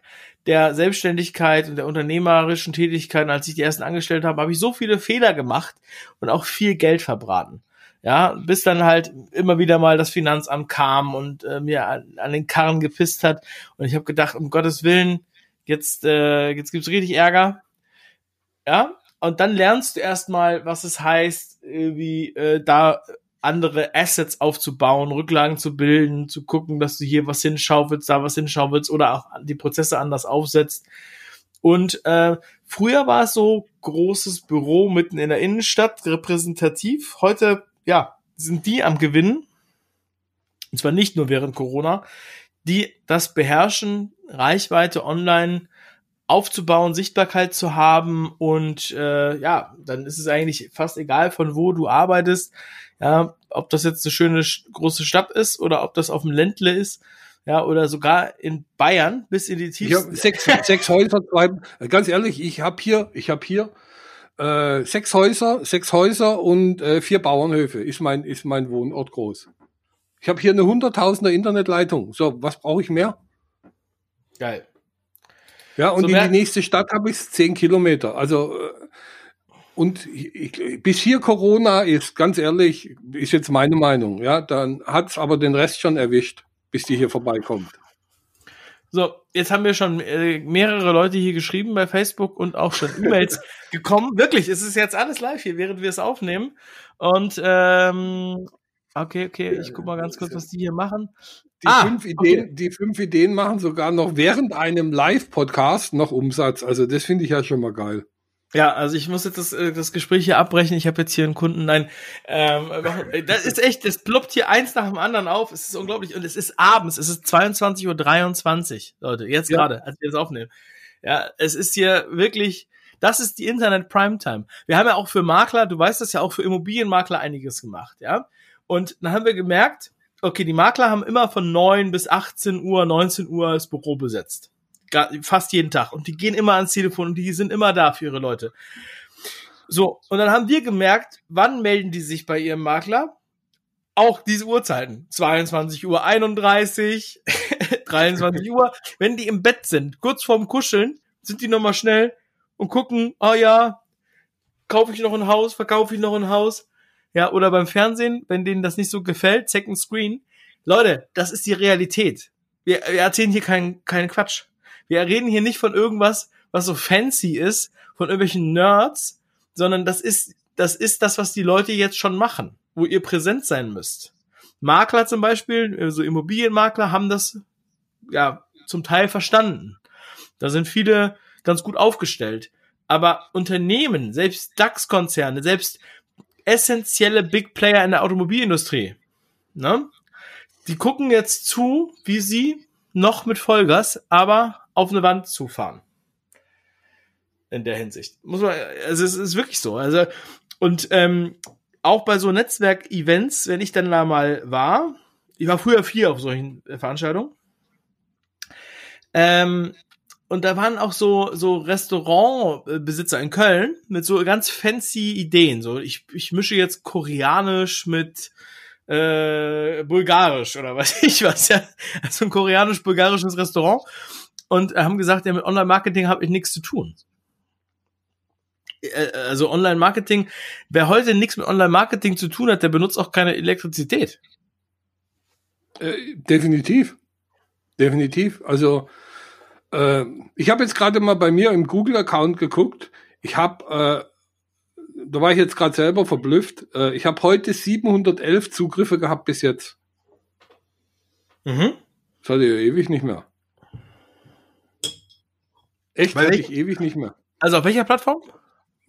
der Selbstständigkeit und der unternehmerischen Tätigkeit, als ich die ersten angestellt habe, habe ich so viele Fehler gemacht und auch viel Geld verbraten. Ja, bis dann halt immer wieder mal das Finanzamt kam und äh, mir an, an, den Karren gepisst hat. Und ich habe gedacht, um Gottes Willen, jetzt, äh, jetzt gibt's richtig Ärger. Ja, und dann lernst du erstmal, was es heißt, wie äh, da andere Assets aufzubauen, Rücklagen zu bilden, zu gucken, dass du hier was hinschaufelst, da was hinschaufelst oder auch die Prozesse anders aufsetzt. Und äh, früher war es so großes Büro mitten in der Innenstadt, repräsentativ. Heute, ja, sind die am Gewinnen. Und zwar nicht nur während Corona, die das beherrschen, Reichweite online aufzubauen, Sichtbarkeit zu haben und äh, ja, dann ist es eigentlich fast egal, von wo du arbeitest. Ja, ob das jetzt eine schöne große Stadt ist oder ob das auf dem Ländle ist, ja, oder sogar in Bayern bis in die tiefsten. sechs, sechs Häuser, zwei, ganz ehrlich, ich habe hier, ich habe hier äh, sechs Häuser, sechs Häuser und äh, vier Bauernhöfe. Ist mein, ist mein Wohnort groß. Ich habe hier eine hunderttausender Internetleitung. So, was brauche ich mehr? Geil. Ja, und so in die nächste Stadt habe ich zehn Kilometer. Also äh, und ich, bis hier Corona ist, ganz ehrlich, ist jetzt meine Meinung, ja, dann hat's aber den Rest schon erwischt, bis die hier vorbeikommt. So, jetzt haben wir schon äh, mehrere Leute hier geschrieben bei Facebook und auch schon E-Mails gekommen. Wirklich, es ist jetzt alles live hier, während wir es aufnehmen. Und ähm, okay, okay, ich guck mal ganz kurz, was die hier machen. Die, ah, fünf Ideen, okay. die fünf Ideen machen sogar noch während einem Live-Podcast noch Umsatz. Also das finde ich ja schon mal geil. Ja, also ich muss jetzt das, äh, das Gespräch hier abbrechen. Ich habe jetzt hier einen Kunden. Nein, ähm, das ist echt, das ploppt hier eins nach dem anderen auf. Es ist unglaublich. Und es ist abends, es ist 22.23 Uhr, Leute, jetzt ja. gerade, als wir das aufnehmen. Ja, es ist hier wirklich, das ist die Internet Primetime. Wir haben ja auch für Makler, du weißt das ja auch für Immobilienmakler einiges gemacht, ja. Und dann haben wir gemerkt, okay, die Makler haben immer von 9 bis 18 Uhr, 19 Uhr das Büro besetzt fast jeden Tag. Und die gehen immer ans Telefon und die sind immer da für ihre Leute. So, und dann haben wir gemerkt, wann melden die sich bei ihrem Makler? Auch diese Uhrzeiten. 22 Uhr 31, 23 Uhr. Wenn die im Bett sind, kurz vorm Kuscheln, sind die nochmal schnell und gucken, oh ja, kaufe ich noch ein Haus, verkaufe ich noch ein Haus. Ja, oder beim Fernsehen, wenn denen das nicht so gefällt, Second Screen. Leute, das ist die Realität. Wir, wir erzählen hier keinen keinen Quatsch. Wir reden hier nicht von irgendwas, was so fancy ist, von irgendwelchen Nerds, sondern das ist, das ist das, was die Leute jetzt schon machen, wo ihr präsent sein müsst. Makler zum Beispiel, so also Immobilienmakler haben das ja zum Teil verstanden. Da sind viele ganz gut aufgestellt. Aber Unternehmen, selbst DAX-Konzerne, selbst essentielle Big Player in der Automobilindustrie, ne? Die gucken jetzt zu, wie sie noch mit Vollgas, aber auf eine Wand zufahren. In der Hinsicht. Muss man, also es ist wirklich so. Also, und ähm, auch bei so Netzwerk-Events, wenn ich dann da mal war, ich war früher viel auf solchen Veranstaltungen, ähm, und da waren auch so, so Restaurantbesitzer in Köln mit so ganz fancy Ideen. So, ich, ich mische jetzt Koreanisch mit äh, Bulgarisch oder was ich was, ja. Also ein koreanisch-bulgarisches Restaurant. Und haben gesagt, ja, mit Online-Marketing habe ich nichts zu tun. Äh, also Online-Marketing, wer heute nichts mit Online-Marketing zu tun hat, der benutzt auch keine Elektrizität. Äh, definitiv. Definitiv. Also äh, ich habe jetzt gerade mal bei mir im Google-Account geguckt. Ich habe, äh, da war ich jetzt gerade selber verblüfft. Äh, ich habe heute 711 Zugriffe gehabt bis jetzt. Mhm. Das hatte ich ewig nicht mehr. Echt, hatte ich ewig nicht mehr. Also auf welcher Plattform?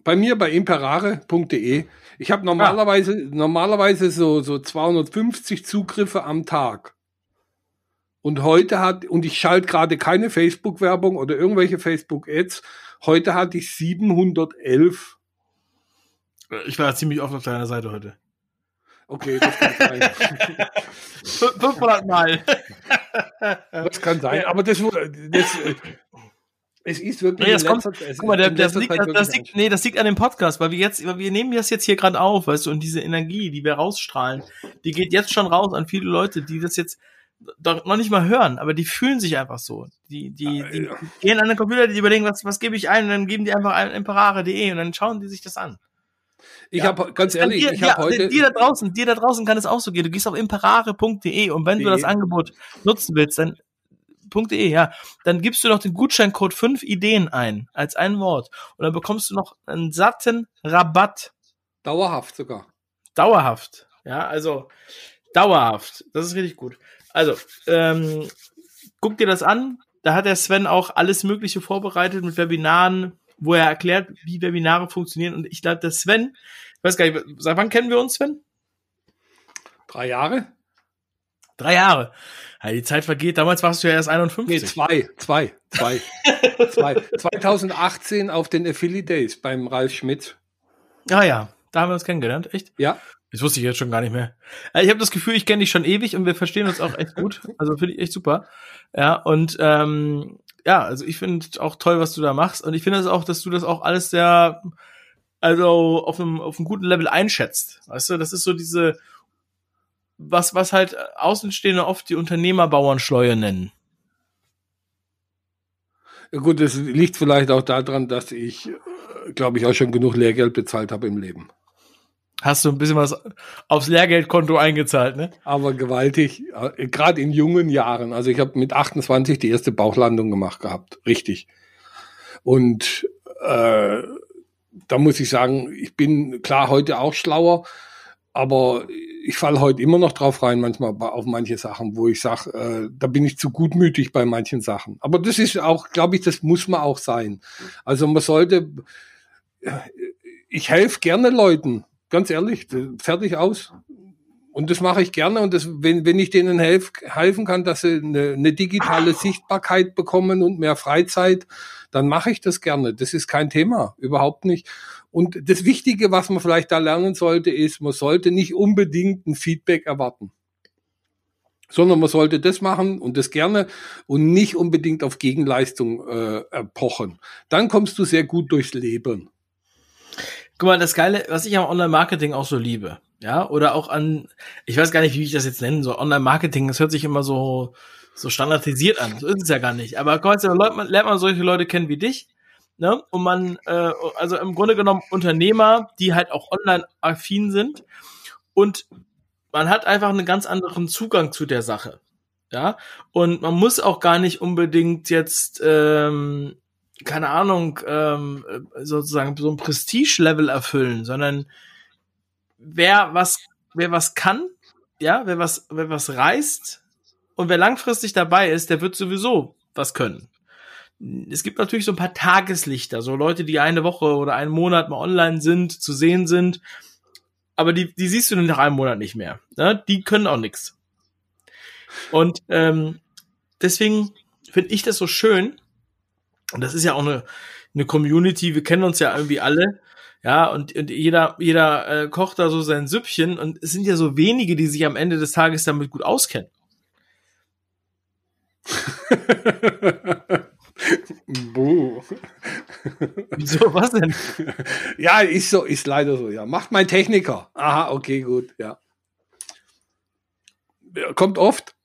Bei mir bei imperare.de. Ich habe normalerweise ah. normalerweise so so 250 Zugriffe am Tag. Und heute hat, und ich schalte gerade keine Facebook-Werbung oder irgendwelche Facebook-Ads, heute hatte ich 711. Ich war ziemlich oft auf deiner Seite heute. Okay, das kann sein. 500 Mal. das kann sein, aber das, das es ist wirklich. Nee, das kommt, es guck mal, der, das, liegt, das, liegt, nee, das liegt an dem Podcast, weil wir jetzt, weil wir nehmen das jetzt hier gerade auf, weißt du, und diese Energie, die wir rausstrahlen, die geht jetzt schon raus an viele Leute, die das jetzt noch nicht mal hören, aber die fühlen sich einfach so. Die, die, die, die gehen an den Computer, die überlegen, was, was gebe ich ein, und dann geben die einfach ein imperare.de und dann schauen die sich das an. Ich ja. habe ganz ehrlich, dir, ich habe ja, heute dir da draußen, dir da draußen kann es auch so gehen. Du gehst auf imperare.de und wenn du das Angebot nutzen willst, dann .de, ja, dann gibst du noch den Gutscheincode 5 Ideen ein als ein Wort und dann bekommst du noch einen satten Rabatt. Dauerhaft sogar. Dauerhaft. Ja, also dauerhaft. Das ist richtig gut. Also, ähm, guck dir das an. Da hat der Sven auch alles Mögliche vorbereitet mit Webinaren, wo er erklärt, wie Webinare funktionieren. Und ich glaube, der Sven, ich weiß gar nicht, seit wann kennen wir uns, Sven? Drei Jahre. Drei Jahre. Ja, die Zeit vergeht. Damals warst du ja erst 51. Nee, zwei, zwei, zwei, zwei. 2018 auf den Affiliate Days beim Ralf Schmidt. Ah ja, da haben wir uns kennengelernt, echt? Ja. Das wusste ich jetzt schon gar nicht mehr. Äh, ich habe das Gefühl, ich kenne dich schon ewig und wir verstehen uns auch echt gut. Also finde ich echt super. Ja, und ähm, ja, also ich finde auch toll, was du da machst. Und ich finde es auch, dass du das auch alles sehr, also auf einem, auf einem guten Level einschätzt. Weißt du, das ist so diese, was, was halt Außenstehende oft die Unternehmerbauernschleue nennen. Ja gut, das liegt vielleicht auch daran, dass ich, äh, glaube ich, auch schon genug Lehrgeld bezahlt habe im Leben. Hast du ein bisschen was aufs Lehrgeldkonto eingezahlt, ne? Aber gewaltig, äh, gerade in jungen Jahren. Also ich habe mit 28 die erste Bauchlandung gemacht gehabt, richtig. Und äh, da muss ich sagen, ich bin klar heute auch schlauer, aber ich falle heute immer noch drauf rein, manchmal auf manche Sachen, wo ich sage, äh, da bin ich zu gutmütig bei manchen Sachen. Aber das ist auch, glaube ich, das muss man auch sein. Also man sollte, äh, ich helfe gerne Leuten, Ganz ehrlich, fertig aus. Und das mache ich gerne. Und das, wenn, wenn ich denen helf, helfen kann, dass sie eine, eine digitale Sichtbarkeit bekommen und mehr Freizeit, dann mache ich das gerne. Das ist kein Thema, überhaupt nicht. Und das Wichtige, was man vielleicht da lernen sollte, ist, man sollte nicht unbedingt ein Feedback erwarten sondern man sollte das machen und das gerne und nicht unbedingt auf Gegenleistung äh, pochen. Dann kommst du sehr gut durchs Leben. Guck mal, das Geile, was ich am Online-Marketing auch so liebe, ja, oder auch an, ich weiß gar nicht, wie ich das jetzt nennen soll, Online-Marketing, das hört sich immer so, so standardisiert an. So ist es ja gar nicht. Aber guck mal, lernt man solche Leute kennen wie dich, ne? Und man, äh, also im Grunde genommen Unternehmer, die halt auch online-affin sind. Und man hat einfach einen ganz anderen Zugang zu der Sache. Ja, und man muss auch gar nicht unbedingt jetzt ähm, keine Ahnung, ähm, sozusagen so ein Prestige-Level erfüllen, sondern wer was, wer was kann, ja, wer was, wer was reißt und wer langfristig dabei ist, der wird sowieso was können. Es gibt natürlich so ein paar Tageslichter, so Leute, die eine Woche oder einen Monat mal online sind, zu sehen sind, aber die, die siehst du nach einem Monat nicht mehr. Ne? Die können auch nichts. Und ähm, deswegen finde ich das so schön. Und das ist ja auch eine, eine Community, wir kennen uns ja irgendwie alle. Ja, und, und jeder, jeder äh, kocht da so sein Süppchen und es sind ja so wenige, die sich am Ende des Tages damit gut auskennen. Buh. Wieso, was denn? Ja, ist so, ist leider so, ja. Macht mein Techniker. Aha, okay, gut, ja. Kommt oft.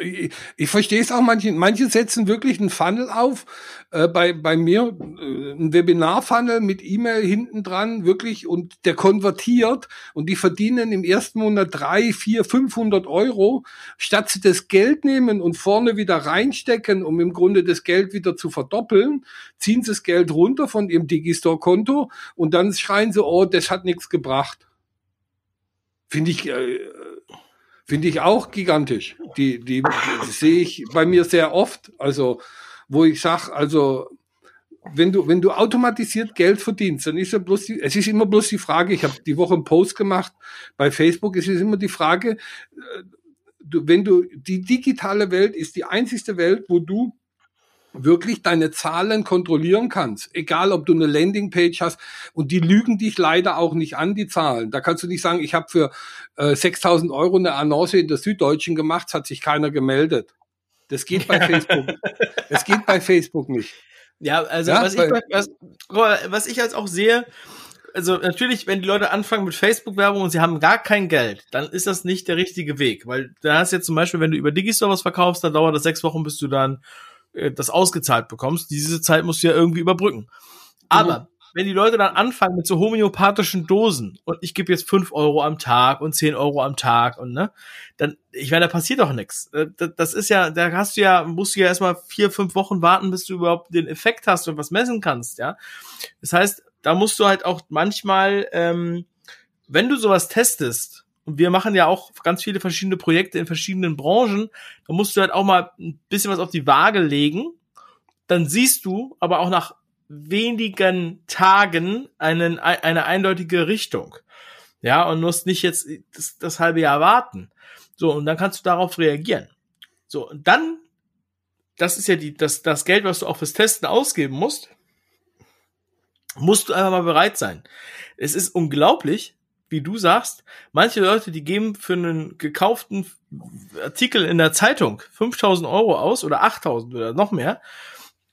Ich, ich verstehe es auch, manche, manche setzen wirklich einen Funnel auf. Äh, bei, bei mir äh, ein Webinar-Funnel mit E-Mail hinten dran, wirklich, und der konvertiert und die verdienen im ersten Monat drei, vier, 500 Euro. Statt sie das Geld nehmen und vorne wieder reinstecken, um im Grunde das Geld wieder zu verdoppeln, ziehen sie das Geld runter von ihrem Digistore-Konto und dann schreien sie, oh, das hat nichts gebracht. Finde ich, äh, Finde ich auch gigantisch. Die, die, die sehe ich bei mir sehr oft. Also, wo ich sage, also, wenn du, wenn du automatisiert Geld verdienst, dann ist ja bloß die, es ist immer bloß die Frage, ich habe die Woche einen Post gemacht bei Facebook, es ist immer die Frage, äh, du, wenn du, die digitale Welt ist die einzigste Welt, wo du wirklich deine Zahlen kontrollieren kannst. Egal, ob du eine Landingpage hast. Und die lügen dich leider auch nicht an, die Zahlen. Da kannst du nicht sagen, ich habe für äh, 6.000 Euro eine Annonce in der Süddeutschen gemacht, es hat sich keiner gemeldet. Das geht bei Facebook. Das geht bei Facebook nicht. Ja, also ja, was, ich, was, was ich jetzt auch sehe, also natürlich, wenn die Leute anfangen mit Facebook-Werbung und sie haben gar kein Geld, dann ist das nicht der richtige Weg. Weil da hast jetzt zum Beispiel, wenn du über Digistore was verkaufst, dann dauert das sechs Wochen, bis du dann äh, das ausgezahlt bekommst. Diese Zeit musst du ja irgendwie überbrücken. Aber mhm. wenn die Leute dann anfangen mit so homöopathischen Dosen und ich gebe jetzt fünf Euro am Tag und zehn Euro am Tag und ne, dann, ich meine, da passiert doch nichts. Äh, das ist ja, da hast du ja, musst du ja erstmal vier, fünf Wochen warten, bis du überhaupt den Effekt hast und was messen kannst, ja. Das heißt, da musst du halt auch manchmal, ähm, wenn du sowas testest, und wir machen ja auch ganz viele verschiedene Projekte in verschiedenen Branchen. Da musst du halt auch mal ein bisschen was auf die Waage legen. Dann siehst du aber auch nach wenigen Tagen einen, eine eindeutige Richtung. Ja, und musst nicht jetzt das, das halbe Jahr warten. So, und dann kannst du darauf reagieren. So, und dann, das ist ja die, das, das Geld, was du auch fürs Testen ausgeben musst, musst du einfach mal bereit sein. Es ist unglaublich, wie du sagst, manche Leute, die geben für einen gekauften Artikel in der Zeitung 5000 Euro aus oder 8000 oder noch mehr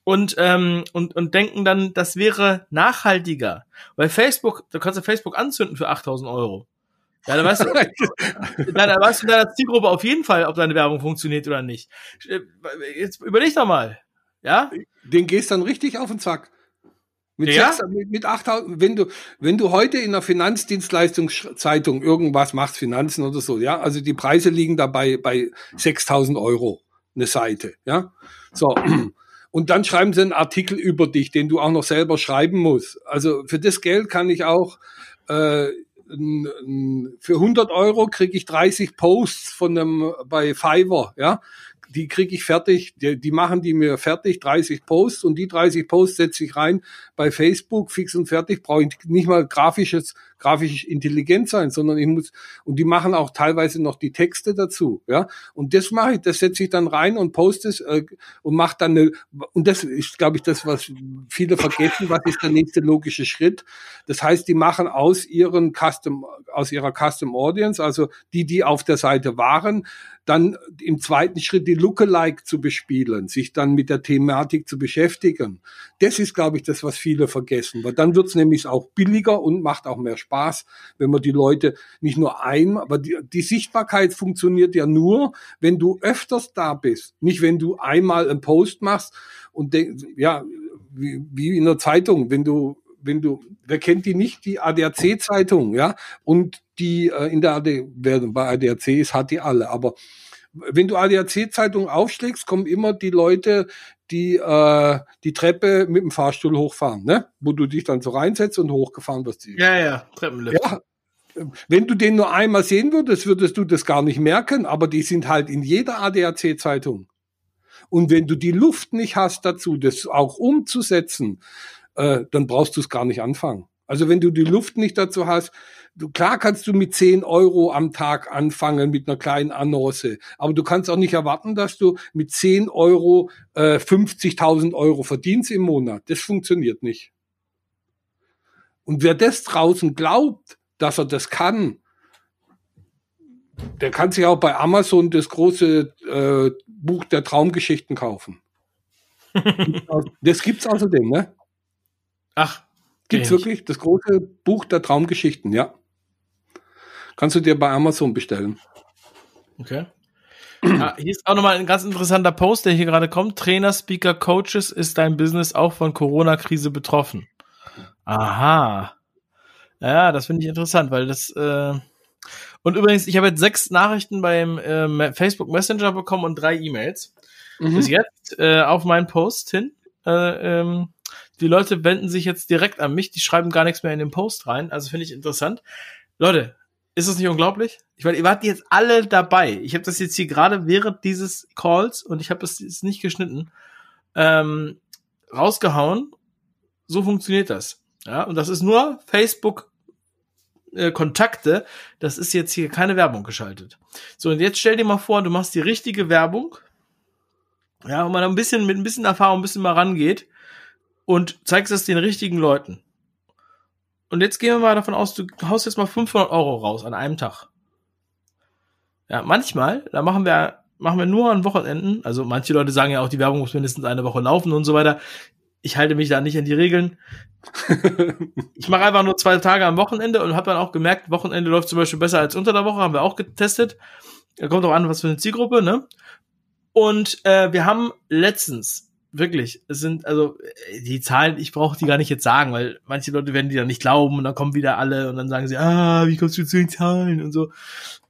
und, ähm, und, und denken dann, das wäre nachhaltiger. Weil Facebook, du kannst ja Facebook anzünden für 8000 Euro. Ja, dann weißt du, dann, dann weißt du in deiner Zielgruppe auf jeden Fall, ob deine Werbung funktioniert oder nicht. Jetzt überleg doch mal. Ja? Den gehst dann richtig auf den Zack. Mit, ja? 6, mit, mit 8000, wenn du, wenn du heute in der Finanzdienstleistungszeitung irgendwas machst, Finanzen oder so, ja, also die Preise liegen dabei bei 6000 Euro eine Seite, ja. So. Und dann schreiben sie einen Artikel über dich, den du auch noch selber schreiben musst. Also für das Geld kann ich auch, äh, für 100 Euro kriege ich 30 Posts von einem bei Fiverr, ja die kriege ich fertig, die, die machen die mir fertig, 30 Posts und die 30 Posts setze ich rein bei Facebook, fix und fertig, brauche ich nicht mal grafisches, grafisch intelligent sein, sondern ich muss, und die machen auch teilweise noch die Texte dazu, ja, und das mache ich, das setze ich dann rein und poste es äh, und mache dann eine, und das ist, glaube ich, das, was viele vergessen, was ist der nächste logische Schritt, das heißt, die machen aus ihren Custom, aus ihrer Custom Audience, also die, die auf der Seite waren, dann im zweiten Schritt die Lookalike zu bespielen, sich dann mit der Thematik zu beschäftigen. Das ist, glaube ich, das, was viele vergessen, weil dann wird es nämlich auch billiger und macht auch mehr Spaß, wenn man die Leute nicht nur einmal, aber die, die Sichtbarkeit funktioniert ja nur, wenn du öfters da bist, nicht wenn du einmal einen Post machst und denk, ja, wie, wie in der Zeitung, wenn du wenn du, wer kennt die nicht, die ADAC-Zeitung, ja, und die äh, in der AD, wer bei ADAC ist, hat die alle, aber wenn du ADAC-Zeitung aufschlägst, kommen immer die Leute, die äh, die Treppe mit dem Fahrstuhl hochfahren, ne? Wo du dich dann so reinsetzt und hochgefahren wirst. Ja, ja, Treppenlift. Ja. Wenn du den nur einmal sehen würdest, würdest du das gar nicht merken, aber die sind halt in jeder ADAC-Zeitung. Und wenn du die Luft nicht hast dazu, das auch umzusetzen, äh, dann brauchst du es gar nicht anfangen. Also wenn du die Luft nicht dazu hast, du, klar kannst du mit 10 Euro am Tag anfangen mit einer kleinen Annonce, aber du kannst auch nicht erwarten, dass du mit 10 Euro äh, 50.000 Euro verdienst im Monat. Das funktioniert nicht. Und wer das draußen glaubt, dass er das kann, der kann sich auch bei Amazon das große äh, Buch der Traumgeschichten kaufen. das gibt's außerdem, ne? Ach, gibt's wirklich das große Buch der Traumgeschichten, ja. Kannst du dir bei Amazon bestellen. Okay. Ja, hier ist auch nochmal ein ganz interessanter Post, der hier gerade kommt. Trainer, Speaker, Coaches, ist dein Business auch von Corona-Krise betroffen? Aha. Ja, das finde ich interessant, weil das äh, und übrigens, ich habe jetzt sechs Nachrichten beim äh, Facebook Messenger bekommen und drei E-Mails. Mhm. Bis jetzt äh, auf meinen Post hin. Äh, ähm, die Leute wenden sich jetzt direkt an mich, die schreiben gar nichts mehr in den Post rein. Also finde ich interessant. Leute, ist das nicht unglaublich? Ich meine, ihr wart jetzt alle dabei. Ich habe das jetzt hier gerade während dieses Calls und ich habe es jetzt nicht geschnitten, ähm, rausgehauen. So funktioniert das. Ja, und das ist nur Facebook äh, Kontakte. Das ist jetzt hier keine Werbung geschaltet. So, und jetzt stell dir mal vor, du machst die richtige Werbung. Ja, und man ein bisschen mit ein bisschen Erfahrung ein bisschen mal rangeht und zeigst es den richtigen Leuten. Und jetzt gehen wir mal davon aus, du haust jetzt mal 500 Euro raus an einem Tag. Ja, manchmal, da machen wir, machen wir nur an Wochenenden. Also manche Leute sagen ja auch, die Werbung muss mindestens eine Woche laufen und so weiter. Ich halte mich da nicht an die Regeln. ich mache einfach nur zwei Tage am Wochenende und habe dann auch gemerkt, Wochenende läuft zum Beispiel besser als unter der Woche, haben wir auch getestet. Da kommt auch an, was für eine Zielgruppe, ne? Und äh, wir haben letztens wirklich, es sind also die Zahlen, ich brauche die gar nicht jetzt sagen, weil manche Leute werden die dann nicht glauben und dann kommen wieder alle und dann sagen sie, ah, wie kommst du zu den Zahlen und so.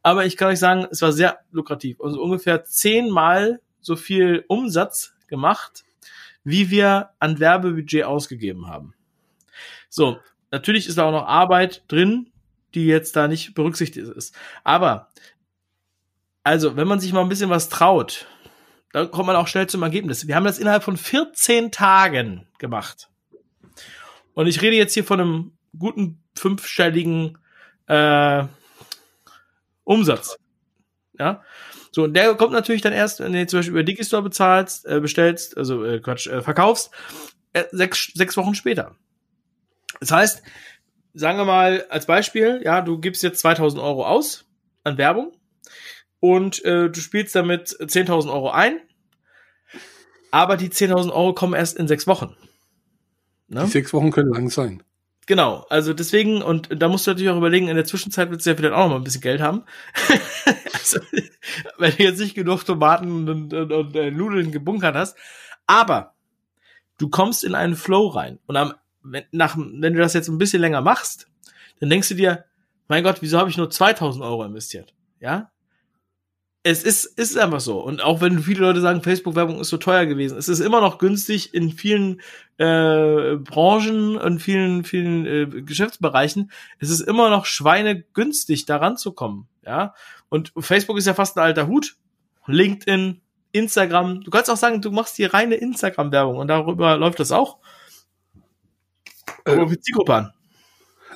Aber ich kann euch sagen, es war sehr lukrativ. Also ungefähr zehnmal so viel Umsatz gemacht, wie wir an Werbebudget ausgegeben haben. So, natürlich ist da auch noch Arbeit drin, die jetzt da nicht berücksichtigt ist. Aber, also, wenn man sich mal ein bisschen was traut, da kommt man auch schnell zum Ergebnis. Wir haben das innerhalb von 14 Tagen gemacht. Und ich rede jetzt hier von einem guten fünfstelligen äh, Umsatz. Ja. So, und der kommt natürlich dann erst, wenn du zum Beispiel über Digistore bezahlst, äh, bestellst, also äh, Quatsch, äh, verkaufst, äh, sechs, sechs Wochen später. Das heißt, sagen wir mal als Beispiel, ja, du gibst jetzt 2000 Euro aus an Werbung und äh, du spielst damit 10.000 Euro ein, aber die 10.000 Euro kommen erst in sechs Wochen. Ne? Die sechs Wochen können lang sein. Genau, also deswegen, und da musst du natürlich auch überlegen, in der Zwischenzeit willst du ja vielleicht auch noch mal ein bisschen Geld haben. also, wenn du jetzt nicht genug Tomaten und, und, und äh, Nudeln gebunkert hast. Aber du kommst in einen Flow rein. Und am, wenn, nach, wenn du das jetzt ein bisschen länger machst, dann denkst du dir, mein Gott, wieso habe ich nur 2000 Euro investiert? Ja? Es ist, ist einfach so. Und auch wenn viele Leute sagen, Facebook-Werbung ist so teuer gewesen, es ist immer noch günstig in vielen äh, Branchen und vielen, vielen äh, Geschäftsbereichen. Es ist immer noch schweinegünstig, da ranzukommen. Ja. Und Facebook ist ja fast ein alter Hut. LinkedIn, Instagram. Du kannst auch sagen, du machst die reine Instagram-Werbung und darüber läuft das auch. Äh, Zielgruppe an.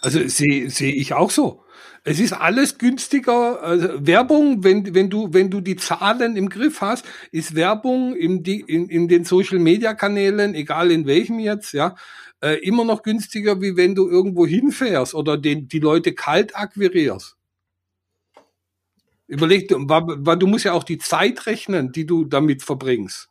Also sehe seh ich auch so. Es ist alles günstiger. Also Werbung, wenn, wenn, du, wenn du die Zahlen im Griff hast, ist Werbung in, die, in, in den Social-Media-Kanälen, egal in welchem jetzt, ja, äh, immer noch günstiger, wie wenn du irgendwo hinfährst oder den, die Leute kalt akquirierst. Überleg, weil du musst ja auch die Zeit rechnen, die du damit verbringst.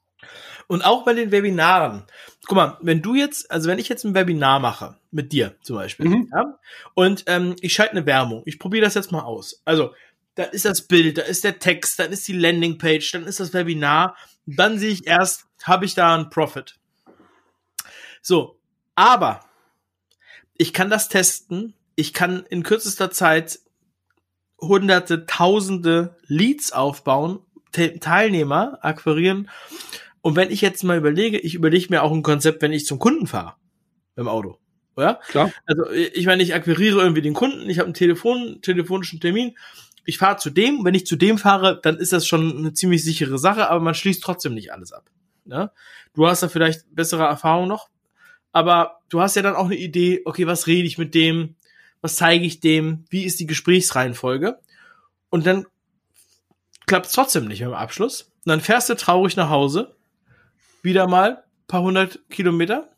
Und auch bei den Webinaren. Guck mal, wenn du jetzt, also wenn ich jetzt ein Webinar mache, mit dir zum Beispiel, mhm. ja, und ähm, ich schalte eine Werbung, ich probiere das jetzt mal aus. Also, da ist das Bild, da ist der Text, dann ist die Landingpage, dann ist das Webinar, dann sehe ich erst, habe ich da einen Profit. So, aber ich kann das testen, ich kann in kürzester Zeit hunderte, tausende Leads aufbauen, Teilnehmer akquirieren und wenn ich jetzt mal überlege, ich überlege mir auch ein Konzept, wenn ich zum Kunden fahre im Auto. Oder? Klar. Also ich meine, ich akquiriere irgendwie den Kunden, ich habe einen Telefon, telefonischen Termin, ich fahre zu dem, wenn ich zu dem fahre, dann ist das schon eine ziemlich sichere Sache, aber man schließt trotzdem nicht alles ab. Ne? Du hast da vielleicht bessere Erfahrung noch, aber du hast ja dann auch eine Idee, okay, was rede ich mit dem, was zeige ich dem, wie ist die Gesprächsreihenfolge? Und dann klappt es trotzdem nicht im Abschluss. Und dann fährst du traurig nach Hause, wieder mal paar hundert Kilometer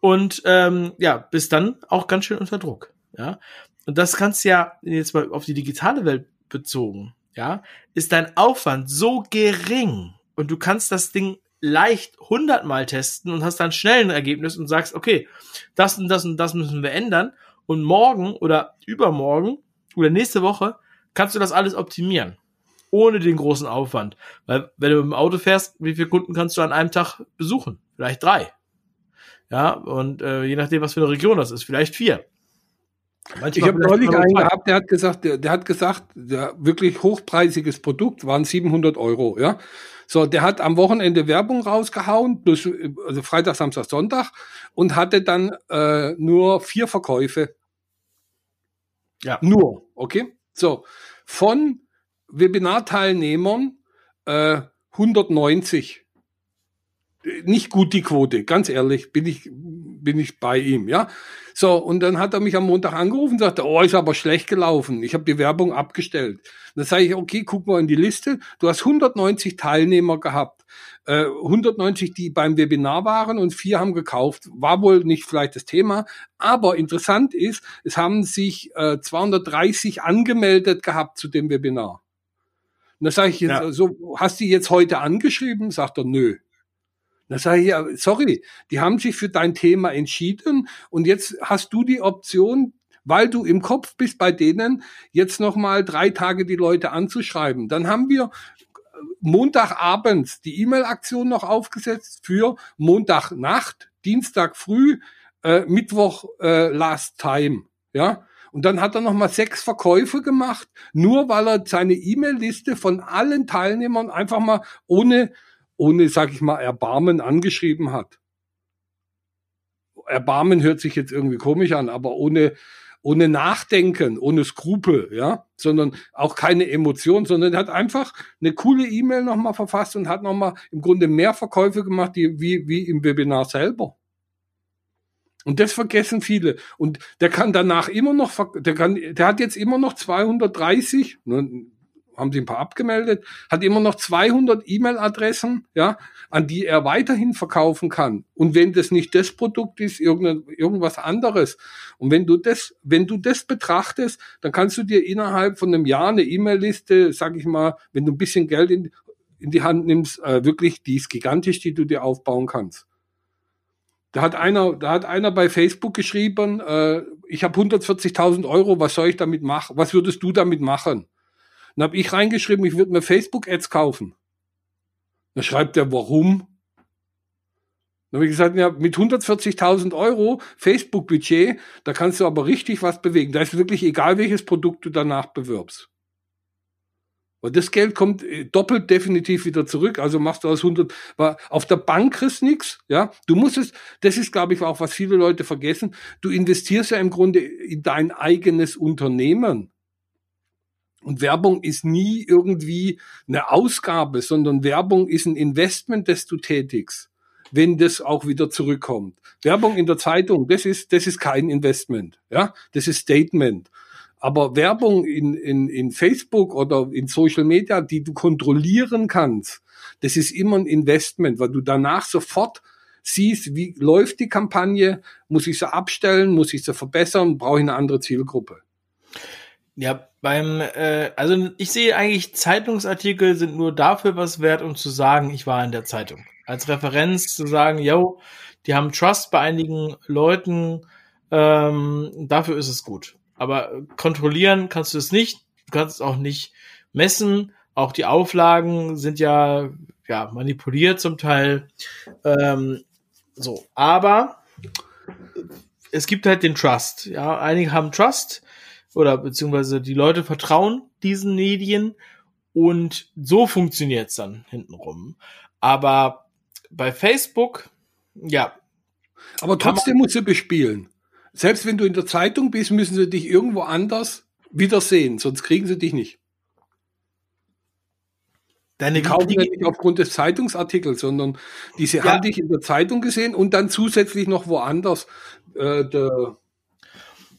und ähm, ja, bist dann auch ganz schön unter Druck. Ja, und das kannst du ja jetzt mal auf die digitale Welt bezogen. Ja, ist dein Aufwand so gering und du kannst das Ding leicht hundertmal testen und hast dann schnell ein Ergebnis und sagst, okay, das und das und das müssen wir ändern und morgen oder übermorgen oder nächste Woche kannst du das alles optimieren. Ohne den großen Aufwand. Weil, wenn du mit dem Auto fährst, wie viele Kunden kannst du an einem Tag besuchen? Vielleicht drei. Ja, und äh, je nachdem, was für eine Region das ist, vielleicht vier. Manchmal ich habe neulich einen gehabt, der hat gesagt, der, der hat gesagt, der wirklich hochpreisiges Produkt waren 700 Euro, ja. So, der hat am Wochenende Werbung rausgehauen, plus, also Freitag, Samstag, Sonntag und hatte dann äh, nur vier Verkäufe. Ja. Nur, okay? So, von Webinarteilnehmern äh, 190 nicht gut die Quote, ganz ehrlich, bin ich, bin ich bei ihm, ja. So, und dann hat er mich am Montag angerufen und sagte, oh, ist aber schlecht gelaufen. Ich habe die Werbung abgestellt. Dann sage ich, okay, guck mal in die Liste. Du hast 190 Teilnehmer gehabt. Äh, 190, die beim Webinar waren und vier haben gekauft. War wohl nicht vielleicht das Thema. Aber interessant ist, es haben sich äh, 230 angemeldet gehabt zu dem Webinar. Und da sage ich jetzt, ja. so, hast du jetzt heute angeschrieben? Sagt er, nö. Da sage ich, ja, sorry, die haben sich für dein Thema entschieden und jetzt hast du die Option, weil du im Kopf bist bei denen, jetzt nochmal drei Tage die Leute anzuschreiben. Dann haben wir Montagabends die E-Mail-Aktion noch aufgesetzt für Montagnacht, Dienstag früh, äh, Mittwoch äh, Last Time. Ja, und dann hat er nochmal sechs Verkäufe gemacht, nur weil er seine E-Mail-Liste von allen Teilnehmern einfach mal ohne ohne, sag ich mal, Erbarmen angeschrieben hat. Erbarmen hört sich jetzt irgendwie komisch an, aber ohne, ohne Nachdenken, ohne Skrupel, ja, sondern auch keine Emotion, sondern er hat einfach eine coole E-Mail nochmal verfasst und hat nochmal im Grunde mehr Verkäufe gemacht, die, wie, wie im Webinar selber. Und das vergessen viele. Und der kann danach immer noch, der kann, der hat jetzt immer noch 230, haben sie ein paar abgemeldet, hat immer noch 200 E-Mail-Adressen, ja, an die er weiterhin verkaufen kann. Und wenn das nicht das Produkt ist, irgendwas anderes. Und wenn du das, wenn du das betrachtest, dann kannst du dir innerhalb von einem Jahr eine E-Mail-Liste, sag ich mal, wenn du ein bisschen Geld in, in die Hand nimmst, äh, wirklich, die ist gigantisch, die du dir aufbauen kannst. Da hat einer, da hat einer bei Facebook geschrieben, äh, ich habe 140.000 Euro, was soll ich damit machen? Was würdest du damit machen? Dann habe ich reingeschrieben, ich würde mir Facebook-Ads kaufen. Dann schreibt er, warum? Dann habe ich gesagt, ja, mit 140.000 Euro Facebook-Budget, da kannst du aber richtig was bewegen. Da ist wirklich egal, welches Produkt du danach bewirbst. Weil das Geld kommt äh, doppelt definitiv wieder zurück. Also machst du aus 100, weil auf der Bank kriegst nix, ja. Du musst es, das ist glaube ich auch, was viele Leute vergessen. Du investierst ja im Grunde in dein eigenes Unternehmen. Und Werbung ist nie irgendwie eine Ausgabe, sondern Werbung ist ein Investment, das du tätigst, wenn das auch wieder zurückkommt. Werbung in der Zeitung, das ist, das ist kein Investment, ja, das ist Statement. Aber Werbung in, in, in Facebook oder in Social Media, die du kontrollieren kannst, das ist immer ein Investment, weil du danach sofort siehst, wie läuft die Kampagne, muss ich sie abstellen, muss ich sie verbessern, brauche ich eine andere Zielgruppe. Ja, beim, äh, also ich sehe eigentlich, Zeitungsartikel sind nur dafür was wert, um zu sagen, ich war in der Zeitung. Als Referenz zu sagen, yo, die haben Trust bei einigen Leuten, ähm, dafür ist es gut. Aber kontrollieren kannst du es nicht, du kannst es auch nicht messen. Auch die Auflagen sind ja, ja manipuliert zum Teil. Ähm, so, aber es gibt halt den Trust. Ja, einige haben Trust oder beziehungsweise die Leute vertrauen diesen Medien und so funktioniert's dann hintenrum. Aber bei Facebook, ja. Aber trotzdem musst du bespielen. Selbst wenn du in der Zeitung bist, müssen sie dich irgendwo anders wiedersehen, sonst kriegen sie dich nicht. Deine die kaufen ja nicht aufgrund des Zeitungsartikels, sondern diese ja. hatte ich in der Zeitung gesehen und dann zusätzlich noch woanders. Äh,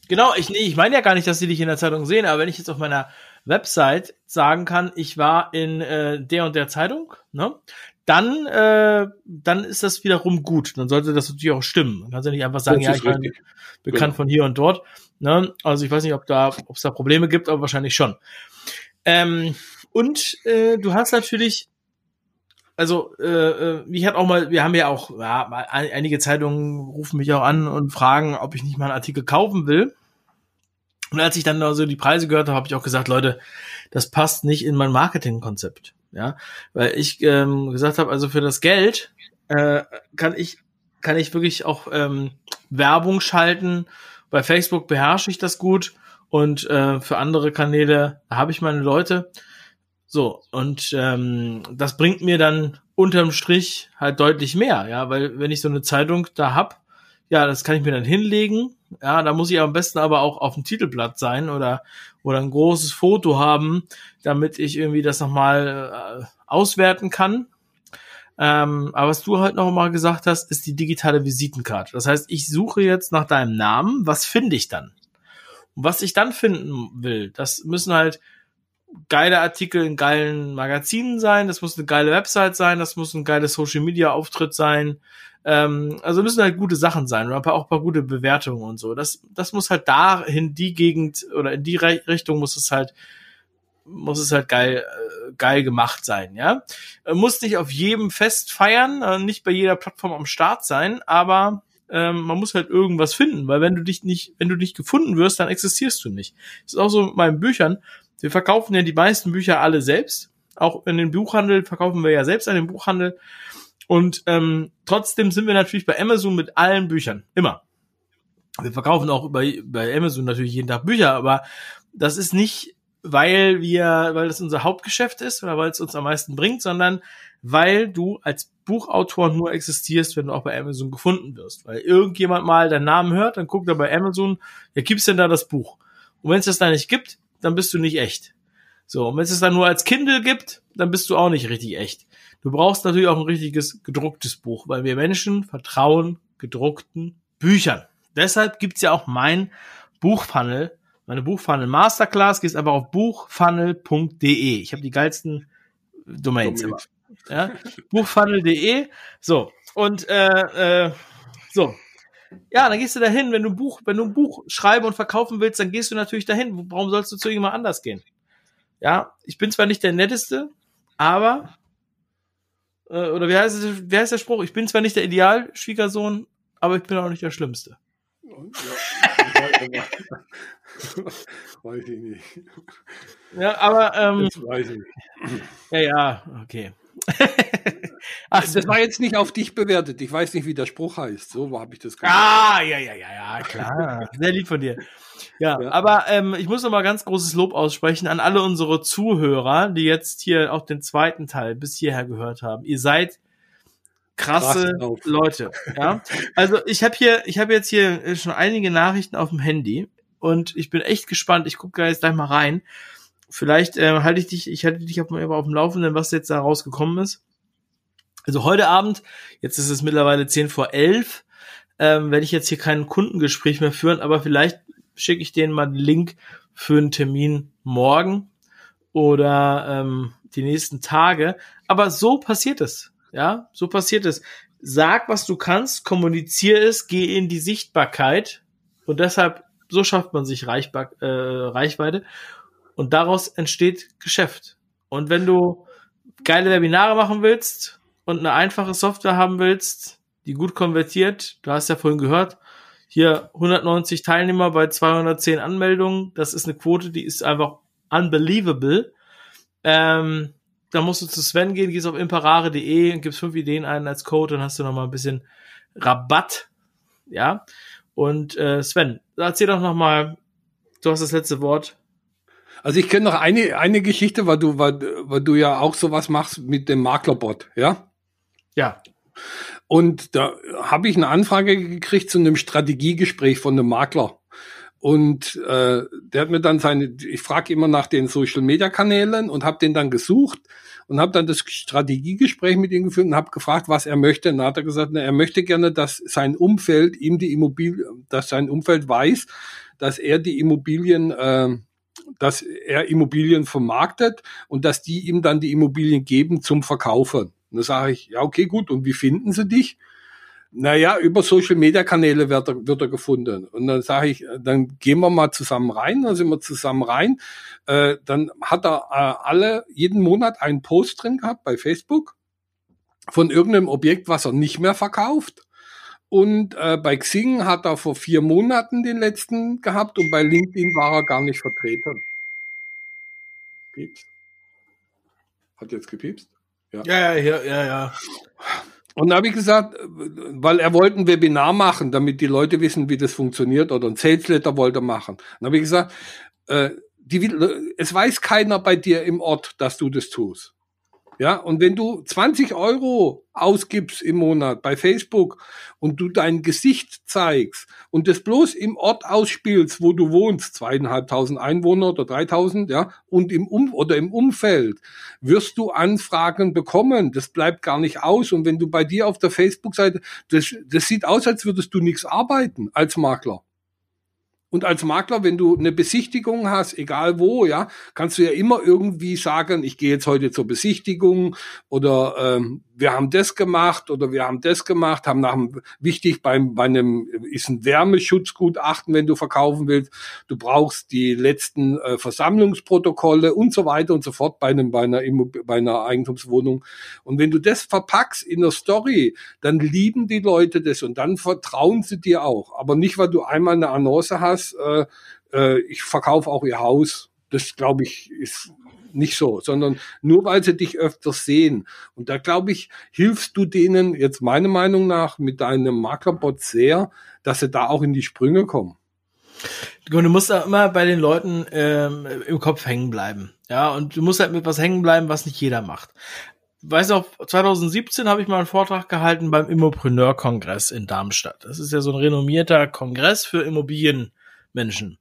genau, ich, nee, ich meine ja gar nicht, dass sie dich in der Zeitung sehen, aber wenn ich jetzt auf meiner Website sagen kann, ich war in äh, der und der Zeitung, ne? Dann, äh, dann ist das wiederum gut. Dann sollte das natürlich auch stimmen. Man kann ja nicht einfach sagen, ja, ich bin bekannt genau. von hier und dort. Ne? Also ich weiß nicht, ob da, ob es da Probleme gibt, aber wahrscheinlich schon. Ähm, und äh, du hast natürlich, also äh, äh ich hatte auch mal, wir haben ja auch, ja, einige Zeitungen rufen mich auch an und fragen, ob ich nicht mal einen Artikel kaufen will. Und als ich dann so also die Preise gehört habe, habe ich auch gesagt, Leute, das passt nicht in mein Marketingkonzept. Ja, weil ich ähm, gesagt habe, also für das Geld äh, kann ich kann ich wirklich auch ähm, Werbung schalten. Bei Facebook beherrsche ich das gut und äh, für andere Kanäle habe ich meine Leute. So, und ähm, das bringt mir dann unterm Strich halt deutlich mehr, ja, weil wenn ich so eine Zeitung da hab, ja, das kann ich mir dann hinlegen. Ja, da muss ich am besten aber auch auf dem Titelblatt sein oder oder ein großes Foto haben, damit ich irgendwie das nochmal äh, auswerten kann. Ähm, aber was du halt noch mal gesagt hast, ist die digitale Visitenkarte. Das heißt, ich suche jetzt nach deinem Namen. Was finde ich dann? Und was ich dann finden will, das müssen halt geile Artikel in geilen Magazinen sein, das muss eine geile Website sein, das muss ein geiles Social Media Auftritt sein. Ähm, also müssen halt gute Sachen sein und auch ein paar gute Bewertungen und so. Das, das muss halt dahin die Gegend oder in die Richtung muss es halt muss es halt geil äh, geil gemacht sein, ja. Muss nicht auf jedem Fest feiern, äh, nicht bei jeder Plattform am Start sein, aber ähm, man muss halt irgendwas finden, weil wenn du dich nicht, wenn du nicht gefunden wirst, dann existierst du nicht. Das ist auch so mit meinen Büchern. Wir verkaufen ja die meisten Bücher alle selbst. Auch in den Buchhandel verkaufen wir ja selbst an den Buchhandel. Und ähm, trotzdem sind wir natürlich bei Amazon mit allen Büchern. Immer. Wir verkaufen auch bei, bei Amazon natürlich jeden Tag Bücher, aber das ist nicht, weil wir, weil das unser Hauptgeschäft ist oder weil es uns am meisten bringt, sondern weil du als Buchautor nur existierst, wenn du auch bei Amazon gefunden wirst. Weil irgendjemand mal deinen Namen hört, dann guckt er bei Amazon, ja, gibt's denn da das Buch? Und wenn es das da nicht gibt, dann bist du nicht echt. So, und wenn es dann nur als Kindle gibt, dann bist du auch nicht richtig echt. Du brauchst natürlich auch ein richtiges gedrucktes Buch, weil wir Menschen vertrauen gedruckten Büchern. Deshalb gibt's ja auch mein Buchfunnel, meine Buchfunnel Masterclass, gehst einfach auf buchfunnel.de. Ich habe die geilsten Domains immer. Ja? Buchfunnel.de. So, und äh, äh, so, ja, dann gehst du dahin, wenn du ein Buch, wenn du ein Buch schreiben und verkaufen willst, dann gehst du natürlich dahin. Warum sollst du zu jemand anders gehen? Ja, ich bin zwar nicht der netteste, aber äh, oder wie heißt, es, wie heißt der Spruch? Ich bin zwar nicht der Idealschwiegersohn, aber ich bin auch nicht der Schlimmste. Ja, weiß ich nicht. Ja, aber ähm, das weiß ich. Ja, ja, okay. Ach, das war jetzt nicht auf dich bewertet. Ich weiß nicht, wie der Spruch heißt. So habe ich das gemacht. Ah, ja, ja, ja, ja, klar. Sehr lieb von dir. Ja, ja. aber ähm, ich muss noch mal ganz großes Lob aussprechen an alle unsere Zuhörer, die jetzt hier auch den zweiten Teil bis hierher gehört haben. Ihr seid krasse Krass Leute. Ja, also ich habe hier, ich habe jetzt hier schon einige Nachrichten auf dem Handy und ich bin echt gespannt. Ich gucke jetzt gleich mal rein. Vielleicht äh, halte ich dich, ich halte dich auf, auf dem Laufenden, was jetzt da rausgekommen ist. Also heute Abend, jetzt ist es mittlerweile zehn vor elf, ähm, werde ich jetzt hier kein Kundengespräch mehr führen, aber vielleicht schicke ich denen mal den Link für einen Termin morgen oder ähm, die nächsten Tage. Aber so passiert es. Ja, so passiert es. Sag, was du kannst, kommuniziere es, geh in die Sichtbarkeit und deshalb, so schafft man sich Reichbar äh, Reichweite und daraus entsteht Geschäft. Und wenn du geile Webinare machen willst, und eine einfache Software haben willst, die gut konvertiert, du hast ja vorhin gehört, hier 190 Teilnehmer bei 210 Anmeldungen, das ist eine Quote, die ist einfach unbelievable. Ähm, da musst du zu Sven gehen, gehst auf imparare.de und gibst fünf Ideen ein als Code, dann hast du noch mal ein bisschen Rabatt, ja. Und äh, Sven, erzähl doch noch mal, du hast das letzte Wort. Also ich kenne noch eine eine Geschichte, weil du weil, weil du ja auch sowas machst mit dem Maklerbot, ja? Ja. Und da habe ich eine Anfrage gekriegt zu einem Strategiegespräch von einem Makler. Und äh, der hat mir dann seine, ich frage immer nach den Social-Media-Kanälen und habe den dann gesucht und habe dann das Strategiegespräch mit ihm geführt und habe gefragt, was er möchte. Und dann hat er gesagt, na, er möchte gerne, dass sein Umfeld ihm die Immobilie, dass sein Umfeld weiß, dass er die Immobilien, äh, dass er Immobilien vermarktet und dass die ihm dann die Immobilien geben zum Verkaufen. Und da sage ich, ja, okay, gut, und wie finden sie dich? Naja, über Social Media Kanäle wird er, wird er gefunden. Und dann sage ich, dann gehen wir mal zusammen rein, dann sind wir zusammen rein. Äh, dann hat er äh, alle, jeden Monat einen Post drin gehabt bei Facebook von irgendeinem Objekt, was er nicht mehr verkauft. Und äh, bei Xing hat er vor vier Monaten den letzten gehabt und bei LinkedIn war er gar nicht vertreten. Piepst. Hat jetzt gepiepst? Ja, ja, ja, ja. ja. Und dann habe ich gesagt, weil er wollte ein Webinar machen, damit die Leute wissen, wie das funktioniert, oder ein Sales Letter wollte er machen. Dann habe ich gesagt, äh, die, es weiß keiner bei dir im Ort, dass du das tust. Ja, und wenn du 20 Euro ausgibst im Monat bei Facebook und du dein Gesicht zeigst und das bloß im Ort ausspielst, wo du wohnst, zweieinhalbtausend Einwohner oder dreitausend, ja, und im um oder im Umfeld, wirst du Anfragen bekommen. Das bleibt gar nicht aus. Und wenn du bei dir auf der Facebook-Seite, das, das sieht aus, als würdest du nichts arbeiten als Makler. Und als Makler, wenn du eine Besichtigung hast, egal wo, ja, kannst du ja immer irgendwie sagen, ich gehe jetzt heute zur Besichtigung oder ähm, wir haben das gemacht oder wir haben das gemacht, haben nach dem, wichtig beim, bei einem, ist ein Wärmeschutzgutachten, wenn du verkaufen willst, du brauchst die letzten äh, Versammlungsprotokolle und so weiter und so fort bei einem, bei einer, bei einer Eigentumswohnung. Und wenn du das verpackst in der Story, dann lieben die Leute das und dann vertrauen sie dir auch. Aber nicht, weil du einmal eine Annonce hast, äh, äh, ich verkaufe auch ihr Haus. Das glaube ich ist nicht so, sondern nur weil sie dich öfters sehen. Und da glaube ich, hilfst du denen jetzt meiner Meinung nach mit deinem Maklerbot sehr, dass sie da auch in die Sprünge kommen. Du musst da immer bei den Leuten ähm, im Kopf hängen bleiben. Ja, und du musst halt mit was hängen bleiben, was nicht jeder macht. Weißt du, 2017 habe ich mal einen Vortrag gehalten beim Immopreneur-Kongress in Darmstadt. Das ist ja so ein renommierter Kongress für Immobilienmenschen.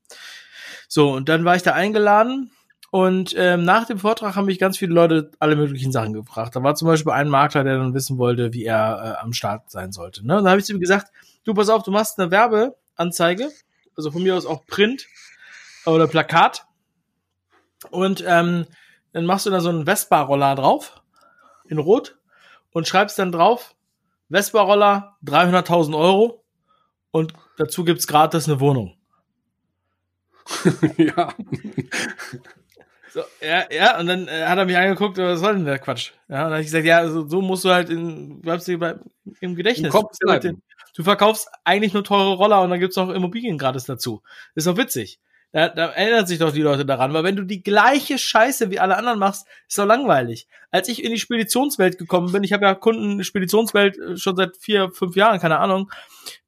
So, und dann war ich da eingeladen und ähm, nach dem Vortrag haben mich ganz viele Leute alle möglichen Sachen gefragt. Da war zum Beispiel ein Makler, der dann wissen wollte, wie er äh, am Start sein sollte. Ne? Und dann habe ich zu ihm gesagt, du pass auf, du machst eine Werbeanzeige, also von mir aus auch Print oder Plakat. Und ähm, dann machst du da so einen Vespa-Roller drauf, in Rot, und schreibst dann drauf, Vespa-Roller 300.000 Euro und dazu gibt's gratis eine Wohnung. ja. So, ja, ja, und dann äh, hat er mich angeguckt, was soll denn der Quatsch? Ja, und dann habe ich gesagt, ja, so, so musst du halt in, bleibst du bei, im Gedächtnis. Im Kopf bleiben. Du verkaufst eigentlich nur teure Roller und dann gibt's noch Immobilien gratis dazu. ist doch witzig. Da, da erinnern sich doch die Leute daran, weil wenn du die gleiche Scheiße wie alle anderen machst, ist doch langweilig. Als ich in die Speditionswelt gekommen bin, ich habe ja Kunden Speditionswelt äh, schon seit vier, fünf Jahren, keine Ahnung,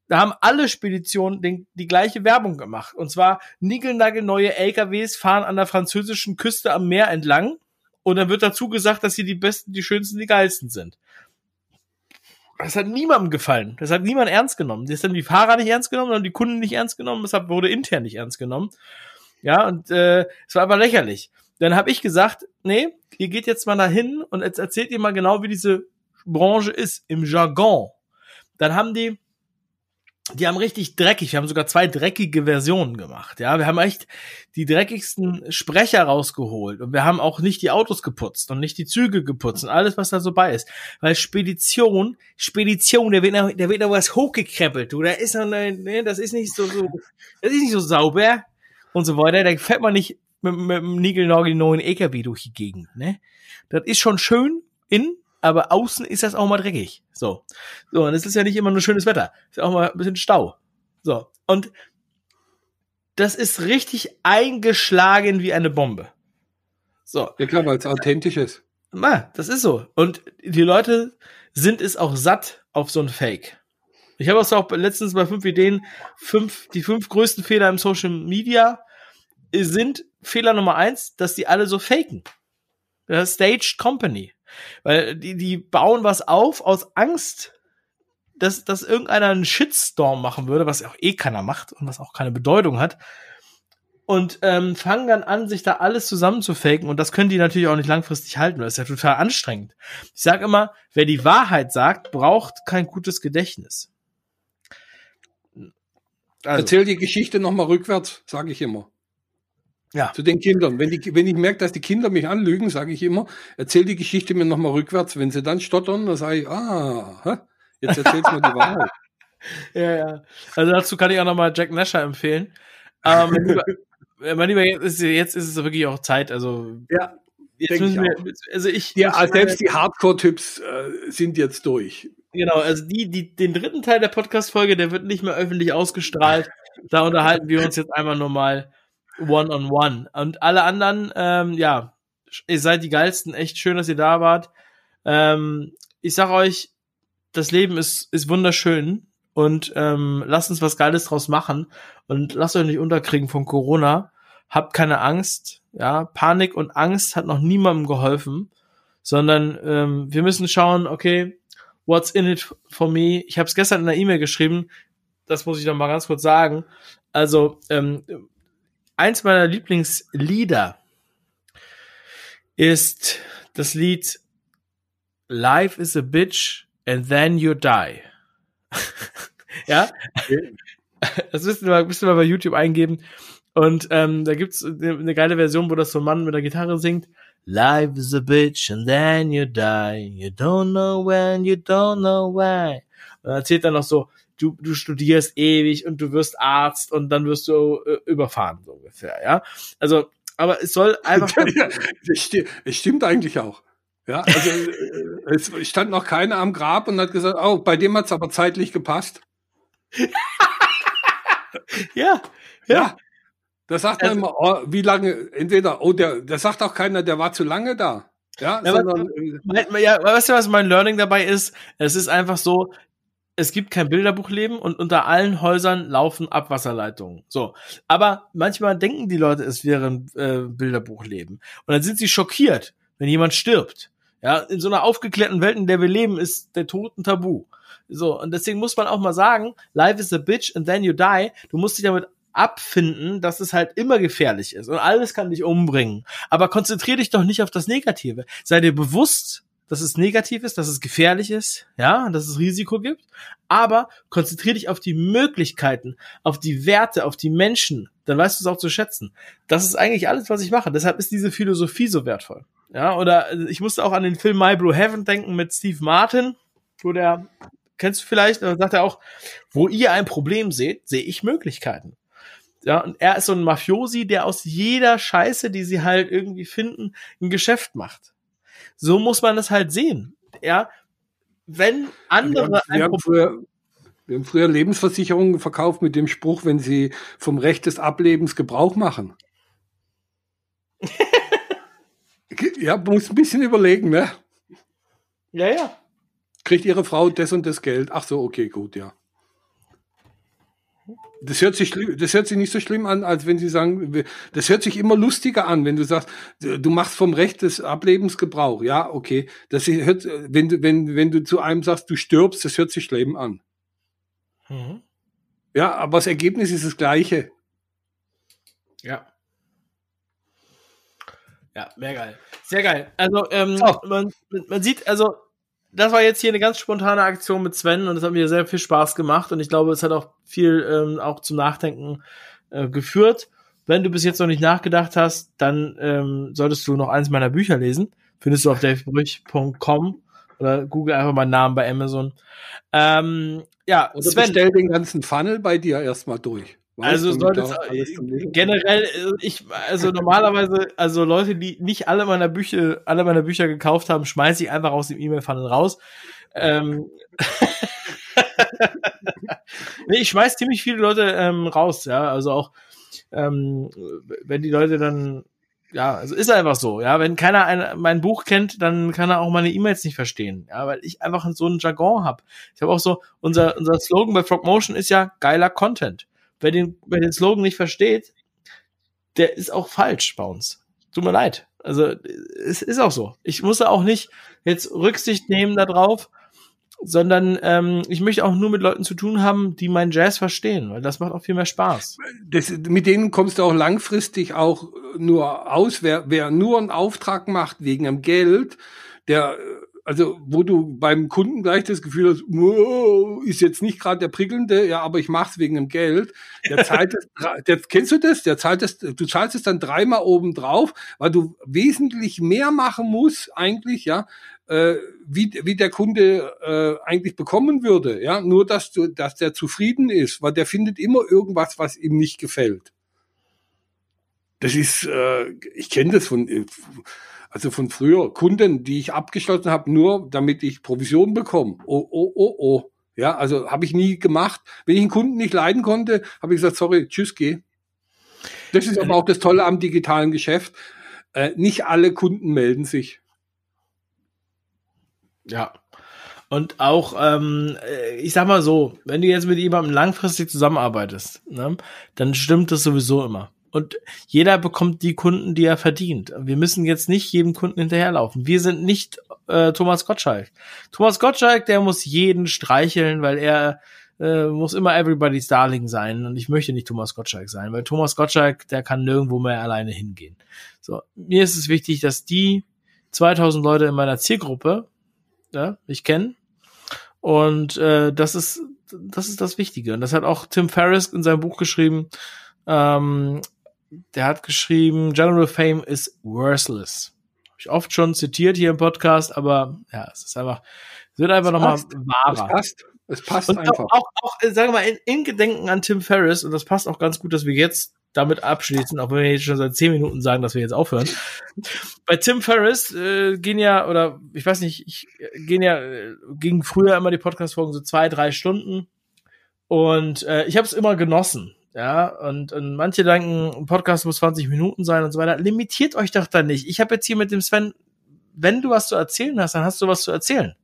da haben alle Speditionen den, die gleiche Werbung gemacht. Und zwar neue LKWs fahren an der französischen Küste am Meer entlang. Und dann wird dazu gesagt, dass sie die besten, die schönsten, die geilsten sind. Das hat niemandem gefallen. Das hat niemand ernst genommen. Das haben die Fahrer nicht ernst genommen, und die Kunden nicht ernst genommen. Deshalb wurde intern nicht ernst genommen. Ja, und äh, es war aber lächerlich. Dann habe ich gesagt, nee, ihr geht jetzt mal dahin und jetzt erzählt ihr mal genau, wie diese Branche ist im Jargon. Dann haben die die haben richtig dreckig, wir haben sogar zwei dreckige Versionen gemacht, ja, wir haben echt die dreckigsten Sprecher rausgeholt und wir haben auch nicht die Autos geputzt und nicht die Züge geputzt und alles, was da so bei ist, weil Spedition, Spedition, der wird noch, der wird noch was hochgekreppelt, du, da ist noch, ne, das ist nicht so, so, das ist nicht so sauber und so weiter, da fährt man nicht mit, mit einem Nigelnagel neuen LKW durch die Gegend, ne, das ist schon schön in, aber außen ist das auch mal dreckig. So. So, und es ist ja nicht immer nur schönes Wetter. Ist ja auch mal ein bisschen Stau. So. Und das ist richtig eingeschlagen wie eine Bombe. So. Ja klar, weil es authentisch ist. Na, das ist so. Und die Leute sind es auch satt auf so ein Fake. Ich habe auch letztens bei fünf Ideen fünf, die fünf größten Fehler im Social Media sind Fehler Nummer eins, dass die alle so faken. Das Staged Company. Weil die, die bauen was auf aus Angst, dass, dass irgendeiner einen Shitstorm machen würde, was auch eh keiner macht und was auch keine Bedeutung hat. Und ähm, fangen dann an, sich da alles zusammenzufaken. Und das können die natürlich auch nicht langfristig halten. Das ist ja total anstrengend. Ich sage immer, wer die Wahrheit sagt, braucht kein gutes Gedächtnis. Also. Erzähl die Geschichte nochmal rückwärts, sage ich immer. Ja. Zu den Kindern. Wenn, die, wenn ich merke, dass die Kinder mich anlügen, sage ich immer, erzähl die Geschichte mir nochmal rückwärts. Wenn sie dann stottern, dann sage ich, ah, hä? jetzt erzählst du mir die Wahrheit. ja, ja. Also dazu kann ich auch nochmal Jack Nasher empfehlen. Mein lieber, mein lieber jetzt, ist, jetzt ist es wirklich auch Zeit. Also ja, jetzt müssen wir, also ich. Ja, also selbst die Hardcore-Tipps äh, sind jetzt durch. Genau, also die, die, den dritten Teil der Podcast-Folge, der wird nicht mehr öffentlich ausgestrahlt. Da unterhalten wir uns jetzt einmal nochmal one-on-one. Und alle anderen, ähm, ja, ihr seid die geilsten. Echt schön, dass ihr da wart. Ähm, ich sag euch, das Leben ist, ist wunderschön und ähm, lasst uns was Geiles draus machen und lasst euch nicht unterkriegen von Corona. Habt keine Angst, ja. Panik und Angst hat noch niemandem geholfen, sondern ähm, wir müssen schauen, okay, what's in it for me? Ich habe es gestern in der E-Mail geschrieben, das muss ich noch mal ganz kurz sagen. Also, ähm, eins meiner Lieblingslieder ist das Lied Life is a Bitch and then you die. ja? Das mal, müsst ihr mal bei YouTube eingeben. Und ähm, da gibt's eine geile Version, wo das so ein Mann mit der Gitarre singt. Life is a bitch and then you die. You don't know when, you don't know why. Und er erzählt dann noch so, du, du studierst ewig und du wirst Arzt und dann wirst du äh, überfahren, so ungefähr, ja. Also, aber es soll einfach. es, stimmt eigentlich auch. Ja, also äh, es stand noch keiner am Grab und hat gesagt, oh, bei dem hat's aber zeitlich gepasst. ja, ja, ja. Da sagt man also, immer, oh, wie lange, entweder, oh, der, da sagt auch keiner, der war zu lange da. Ja, ja, sondern, was, ja, weißt du, was mein Learning dabei ist? Es ist einfach so, es gibt kein Bilderbuchleben und unter allen Häusern laufen Abwasserleitungen. So. Aber manchmal denken die Leute, es wäre ein äh, Bilderbuchleben. Und dann sind sie schockiert, wenn jemand stirbt. Ja, in so einer aufgeklärten Welt, in der wir leben, ist der Tod ein Tabu. So, und deswegen muss man auch mal sagen, life is a bitch and then you die. Du musst dich damit abfinden, dass es halt immer gefährlich ist und alles kann dich umbringen. Aber konzentrier dich doch nicht auf das Negative. Sei dir bewusst, dass es negativ ist, dass es gefährlich ist, ja, dass es Risiko gibt, aber konzentriere dich auf die Möglichkeiten, auf die Werte, auf die Menschen, dann weißt du es auch zu schätzen. Das ist eigentlich alles, was ich mache. Deshalb ist diese Philosophie so wertvoll. Ja, oder äh, ich musste auch an den Film My Blue Heaven denken mit Steve Martin, wo der, kennst du vielleicht, da sagt er auch, wo ihr ein Problem seht, sehe ich Möglichkeiten. Ja, und er ist so ein Mafiosi, der aus jeder Scheiße, die sie halt irgendwie finden, ein Geschäft macht. So muss man es halt sehen. Ja, wenn andere wir haben, wir haben früher, wir haben früher Lebensversicherungen verkauft mit dem Spruch, wenn sie vom Recht des Ablebens Gebrauch machen. ja, muss ein bisschen überlegen, ne? Ja, ja. Kriegt ihre Frau das und das Geld? Ach so, okay, gut, ja. Das hört sich, das hört sich nicht so schlimm an, als wenn sie sagen, das hört sich immer lustiger an, wenn du sagst, du machst vom Recht des Ablebens Gebrauch. Ja, okay. Das hört, wenn du, wenn, wenn du zu einem sagst, du stirbst, das hört sich schlimm an. Mhm. Ja, aber das Ergebnis ist das gleiche. Ja. Ja, sehr geil. Sehr geil. Also, ähm, so. man, man sieht, also das war jetzt hier eine ganz spontane Aktion mit Sven und es hat mir sehr viel Spaß gemacht und ich glaube, es hat auch viel ähm, auch zum Nachdenken äh, geführt. Wenn du bis jetzt noch nicht nachgedacht hast, dann ähm, solltest du noch eins meiner Bücher lesen. Findest du auf davebrüch.com oder google einfach meinen Namen bei Amazon. Ähm, ja, oder Sven. Stell den ganzen Funnel bei dir erstmal durch. Also sollte es generell äh, ich also normalerweise also Leute die nicht alle meiner Bücher alle meiner Bücher gekauft haben schmeiße ich einfach aus dem E-Mail Funnel raus. Ähm, nee, ich schmeiß ziemlich viele Leute ähm, raus ja also auch ähm, wenn die Leute dann ja, also ist einfach so, ja. Wenn keiner ein, mein Buch kennt, dann kann er auch meine E-Mails nicht verstehen, ja, weil ich einfach so einen Jargon habe. Ich habe auch so, unser, unser Slogan bei Frogmotion ist ja geiler Content wer den, wer den Slogan nicht versteht, der ist auch falsch bei uns. Tut mir leid. Also es ist auch so. Ich muss auch nicht jetzt Rücksicht nehmen darauf, sondern ähm, ich möchte auch nur mit Leuten zu tun haben, die meinen Jazz verstehen, weil das macht auch viel mehr Spaß. Das, mit denen kommst du auch langfristig auch nur aus. Wer, wer nur einen Auftrag macht wegen dem Geld, der also wo du beim Kunden gleich das Gefühl hast, ist jetzt nicht gerade der prickelnde, ja, aber ich mach's wegen dem Geld. Der zahlt das, der, kennst du das? Der zahlt das, du zahlst es dann dreimal oben drauf, weil du wesentlich mehr machen musst eigentlich, ja, äh, wie, wie der Kunde äh, eigentlich bekommen würde, ja, nur dass du, dass der zufrieden ist, weil der findet immer irgendwas, was ihm nicht gefällt. Das ist, äh, ich kenne das von, äh, also von früher Kunden, die ich abgeschlossen habe, nur damit ich Provision bekomme. Oh, oh, oh, oh. Ja, also habe ich nie gemacht. Wenn ich einen Kunden nicht leiden konnte, habe ich gesagt, sorry, tschüss, geh. Das ist aber auch das Tolle am digitalen Geschäft. Äh, nicht alle Kunden melden sich. Ja. Und auch, ähm, äh, ich sag mal so, wenn du jetzt mit jemandem langfristig zusammenarbeitest, ne, dann stimmt das sowieso immer. Und jeder bekommt die Kunden, die er verdient. Wir müssen jetzt nicht jedem Kunden hinterherlaufen. Wir sind nicht äh, Thomas Gottschalk. Thomas Gottschalk, der muss jeden streicheln, weil er äh, muss immer everybody's darling sein. Und ich möchte nicht Thomas Gottschalk sein, weil Thomas Gottschalk, der kann nirgendwo mehr alleine hingehen. So, mir ist es wichtig, dass die 2000 Leute in meiner Zielgruppe ja, mich kennen. Und äh, das ist das ist das Wichtige. Und das hat auch Tim Ferriss in seinem Buch geschrieben. Ähm, der hat geschrieben, General Fame is worthless. Habe ich oft schon zitiert hier im Podcast, aber ja, es ist einfach, es wird einfach nochmal wahrer. Es passt. Es passt und einfach. Auch, auch, sagen wir mal, in, in, Gedenken an Tim Ferriss, und das passt auch ganz gut, dass wir jetzt damit abschließen, auch wenn wir jetzt schon seit zehn Minuten sagen, dass wir jetzt aufhören. Bei Tim Ferriss äh, gehen ja, oder ich weiß nicht, ich, äh, gehen ja, äh, gingen früher immer die Podcast-Folgen so zwei, drei Stunden. Und äh, ich habe es immer genossen. Ja, und, und manche denken, ein Podcast muss 20 Minuten sein und so weiter. Limitiert euch doch dann nicht. Ich habe jetzt hier mit dem Sven, wenn du was zu erzählen hast, dann hast du was zu erzählen.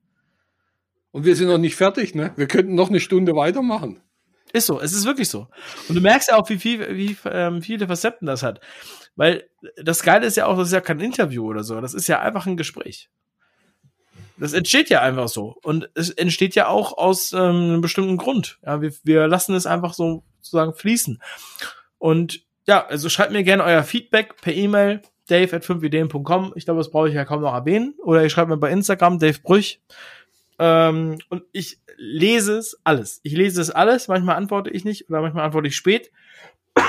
Und wir sind noch nicht fertig, ne? Wir könnten noch eine Stunde weitermachen. Ist so, es ist wirklich so. Und du merkst ja auch, wie, viel, wie ähm, viele Facetten das hat. Weil das Geile ist ja auch, das ist ja kein Interview oder so, das ist ja einfach ein Gespräch. Das entsteht ja einfach so. Und es entsteht ja auch aus ähm, einem bestimmten Grund. Ja, wir, wir lassen es einfach so sozusagen fließen. Und ja, also schreibt mir gerne euer Feedback per E-Mail, dave at 5ideen.com. Ich glaube, das brauche ich ja kaum noch erwähnen. Oder ihr schreibt mir bei Instagram, Dave Brüch. Ähm, und ich lese es alles. Ich lese es alles. Manchmal antworte ich nicht oder manchmal antworte ich spät.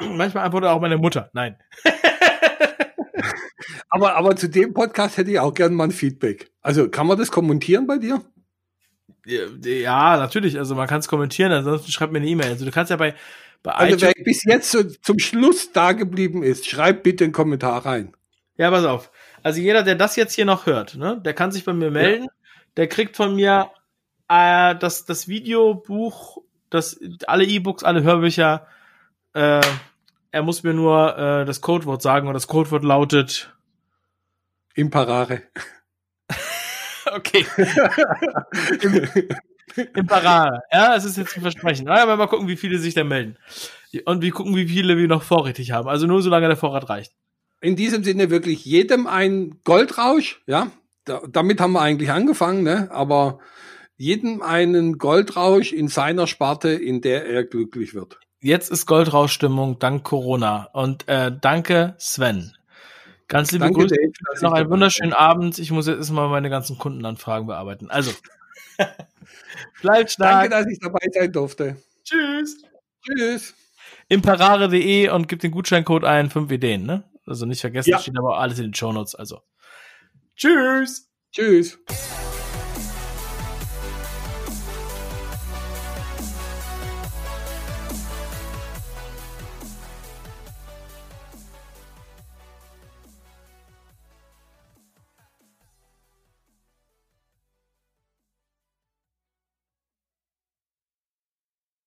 manchmal antwortet auch meine Mutter. Nein. aber, aber zu dem Podcast hätte ich auch gerne mal ein Feedback. Also kann man das kommentieren bei dir? Ja, natürlich. Also man kann es kommentieren, ansonsten schreibt mir eine E-Mail. Also du kannst ja bei, bei Also wer bis jetzt so zum Schluss da geblieben ist, schreibt bitte einen Kommentar rein. Ja, pass auf. Also jeder, der das jetzt hier noch hört, ne, der kann sich bei mir melden. Ja. Der kriegt von mir äh, das, das Videobuch, das, alle E-Books, alle Hörbücher. Äh, er muss mir nur äh, das Codewort sagen und das Codewort lautet Imparare. Okay. Im, Imparare. Ja, es ist jetzt ein Versprechen. Aber mal gucken, wie viele sich da melden. Und wir gucken, wie viele wir noch vorrätig haben. Also nur solange der Vorrat reicht. In diesem Sinne wirklich jedem ein Goldrausch, ja. Da, damit haben wir eigentlich angefangen, ne? Aber jedem einen Goldrausch in seiner Sparte, in der er glücklich wird jetzt ist Goldrauschstimmung dank Corona. Und äh, danke, Sven. Ganz liebe danke, Grüße. Dave, noch einen wunderschönen bin. Abend. Ich muss jetzt erstmal meine ganzen Kundenanfragen bearbeiten. Also, bleibt stark. Danke, dass ich dabei sein durfte. Tschüss. Tschüss. Imperare.de und gib den Gutscheincode ein, fünf Ideen, ne? Also nicht vergessen, ja. steht aber alles in den Shownotes. Also. Tschüss. Tschüss.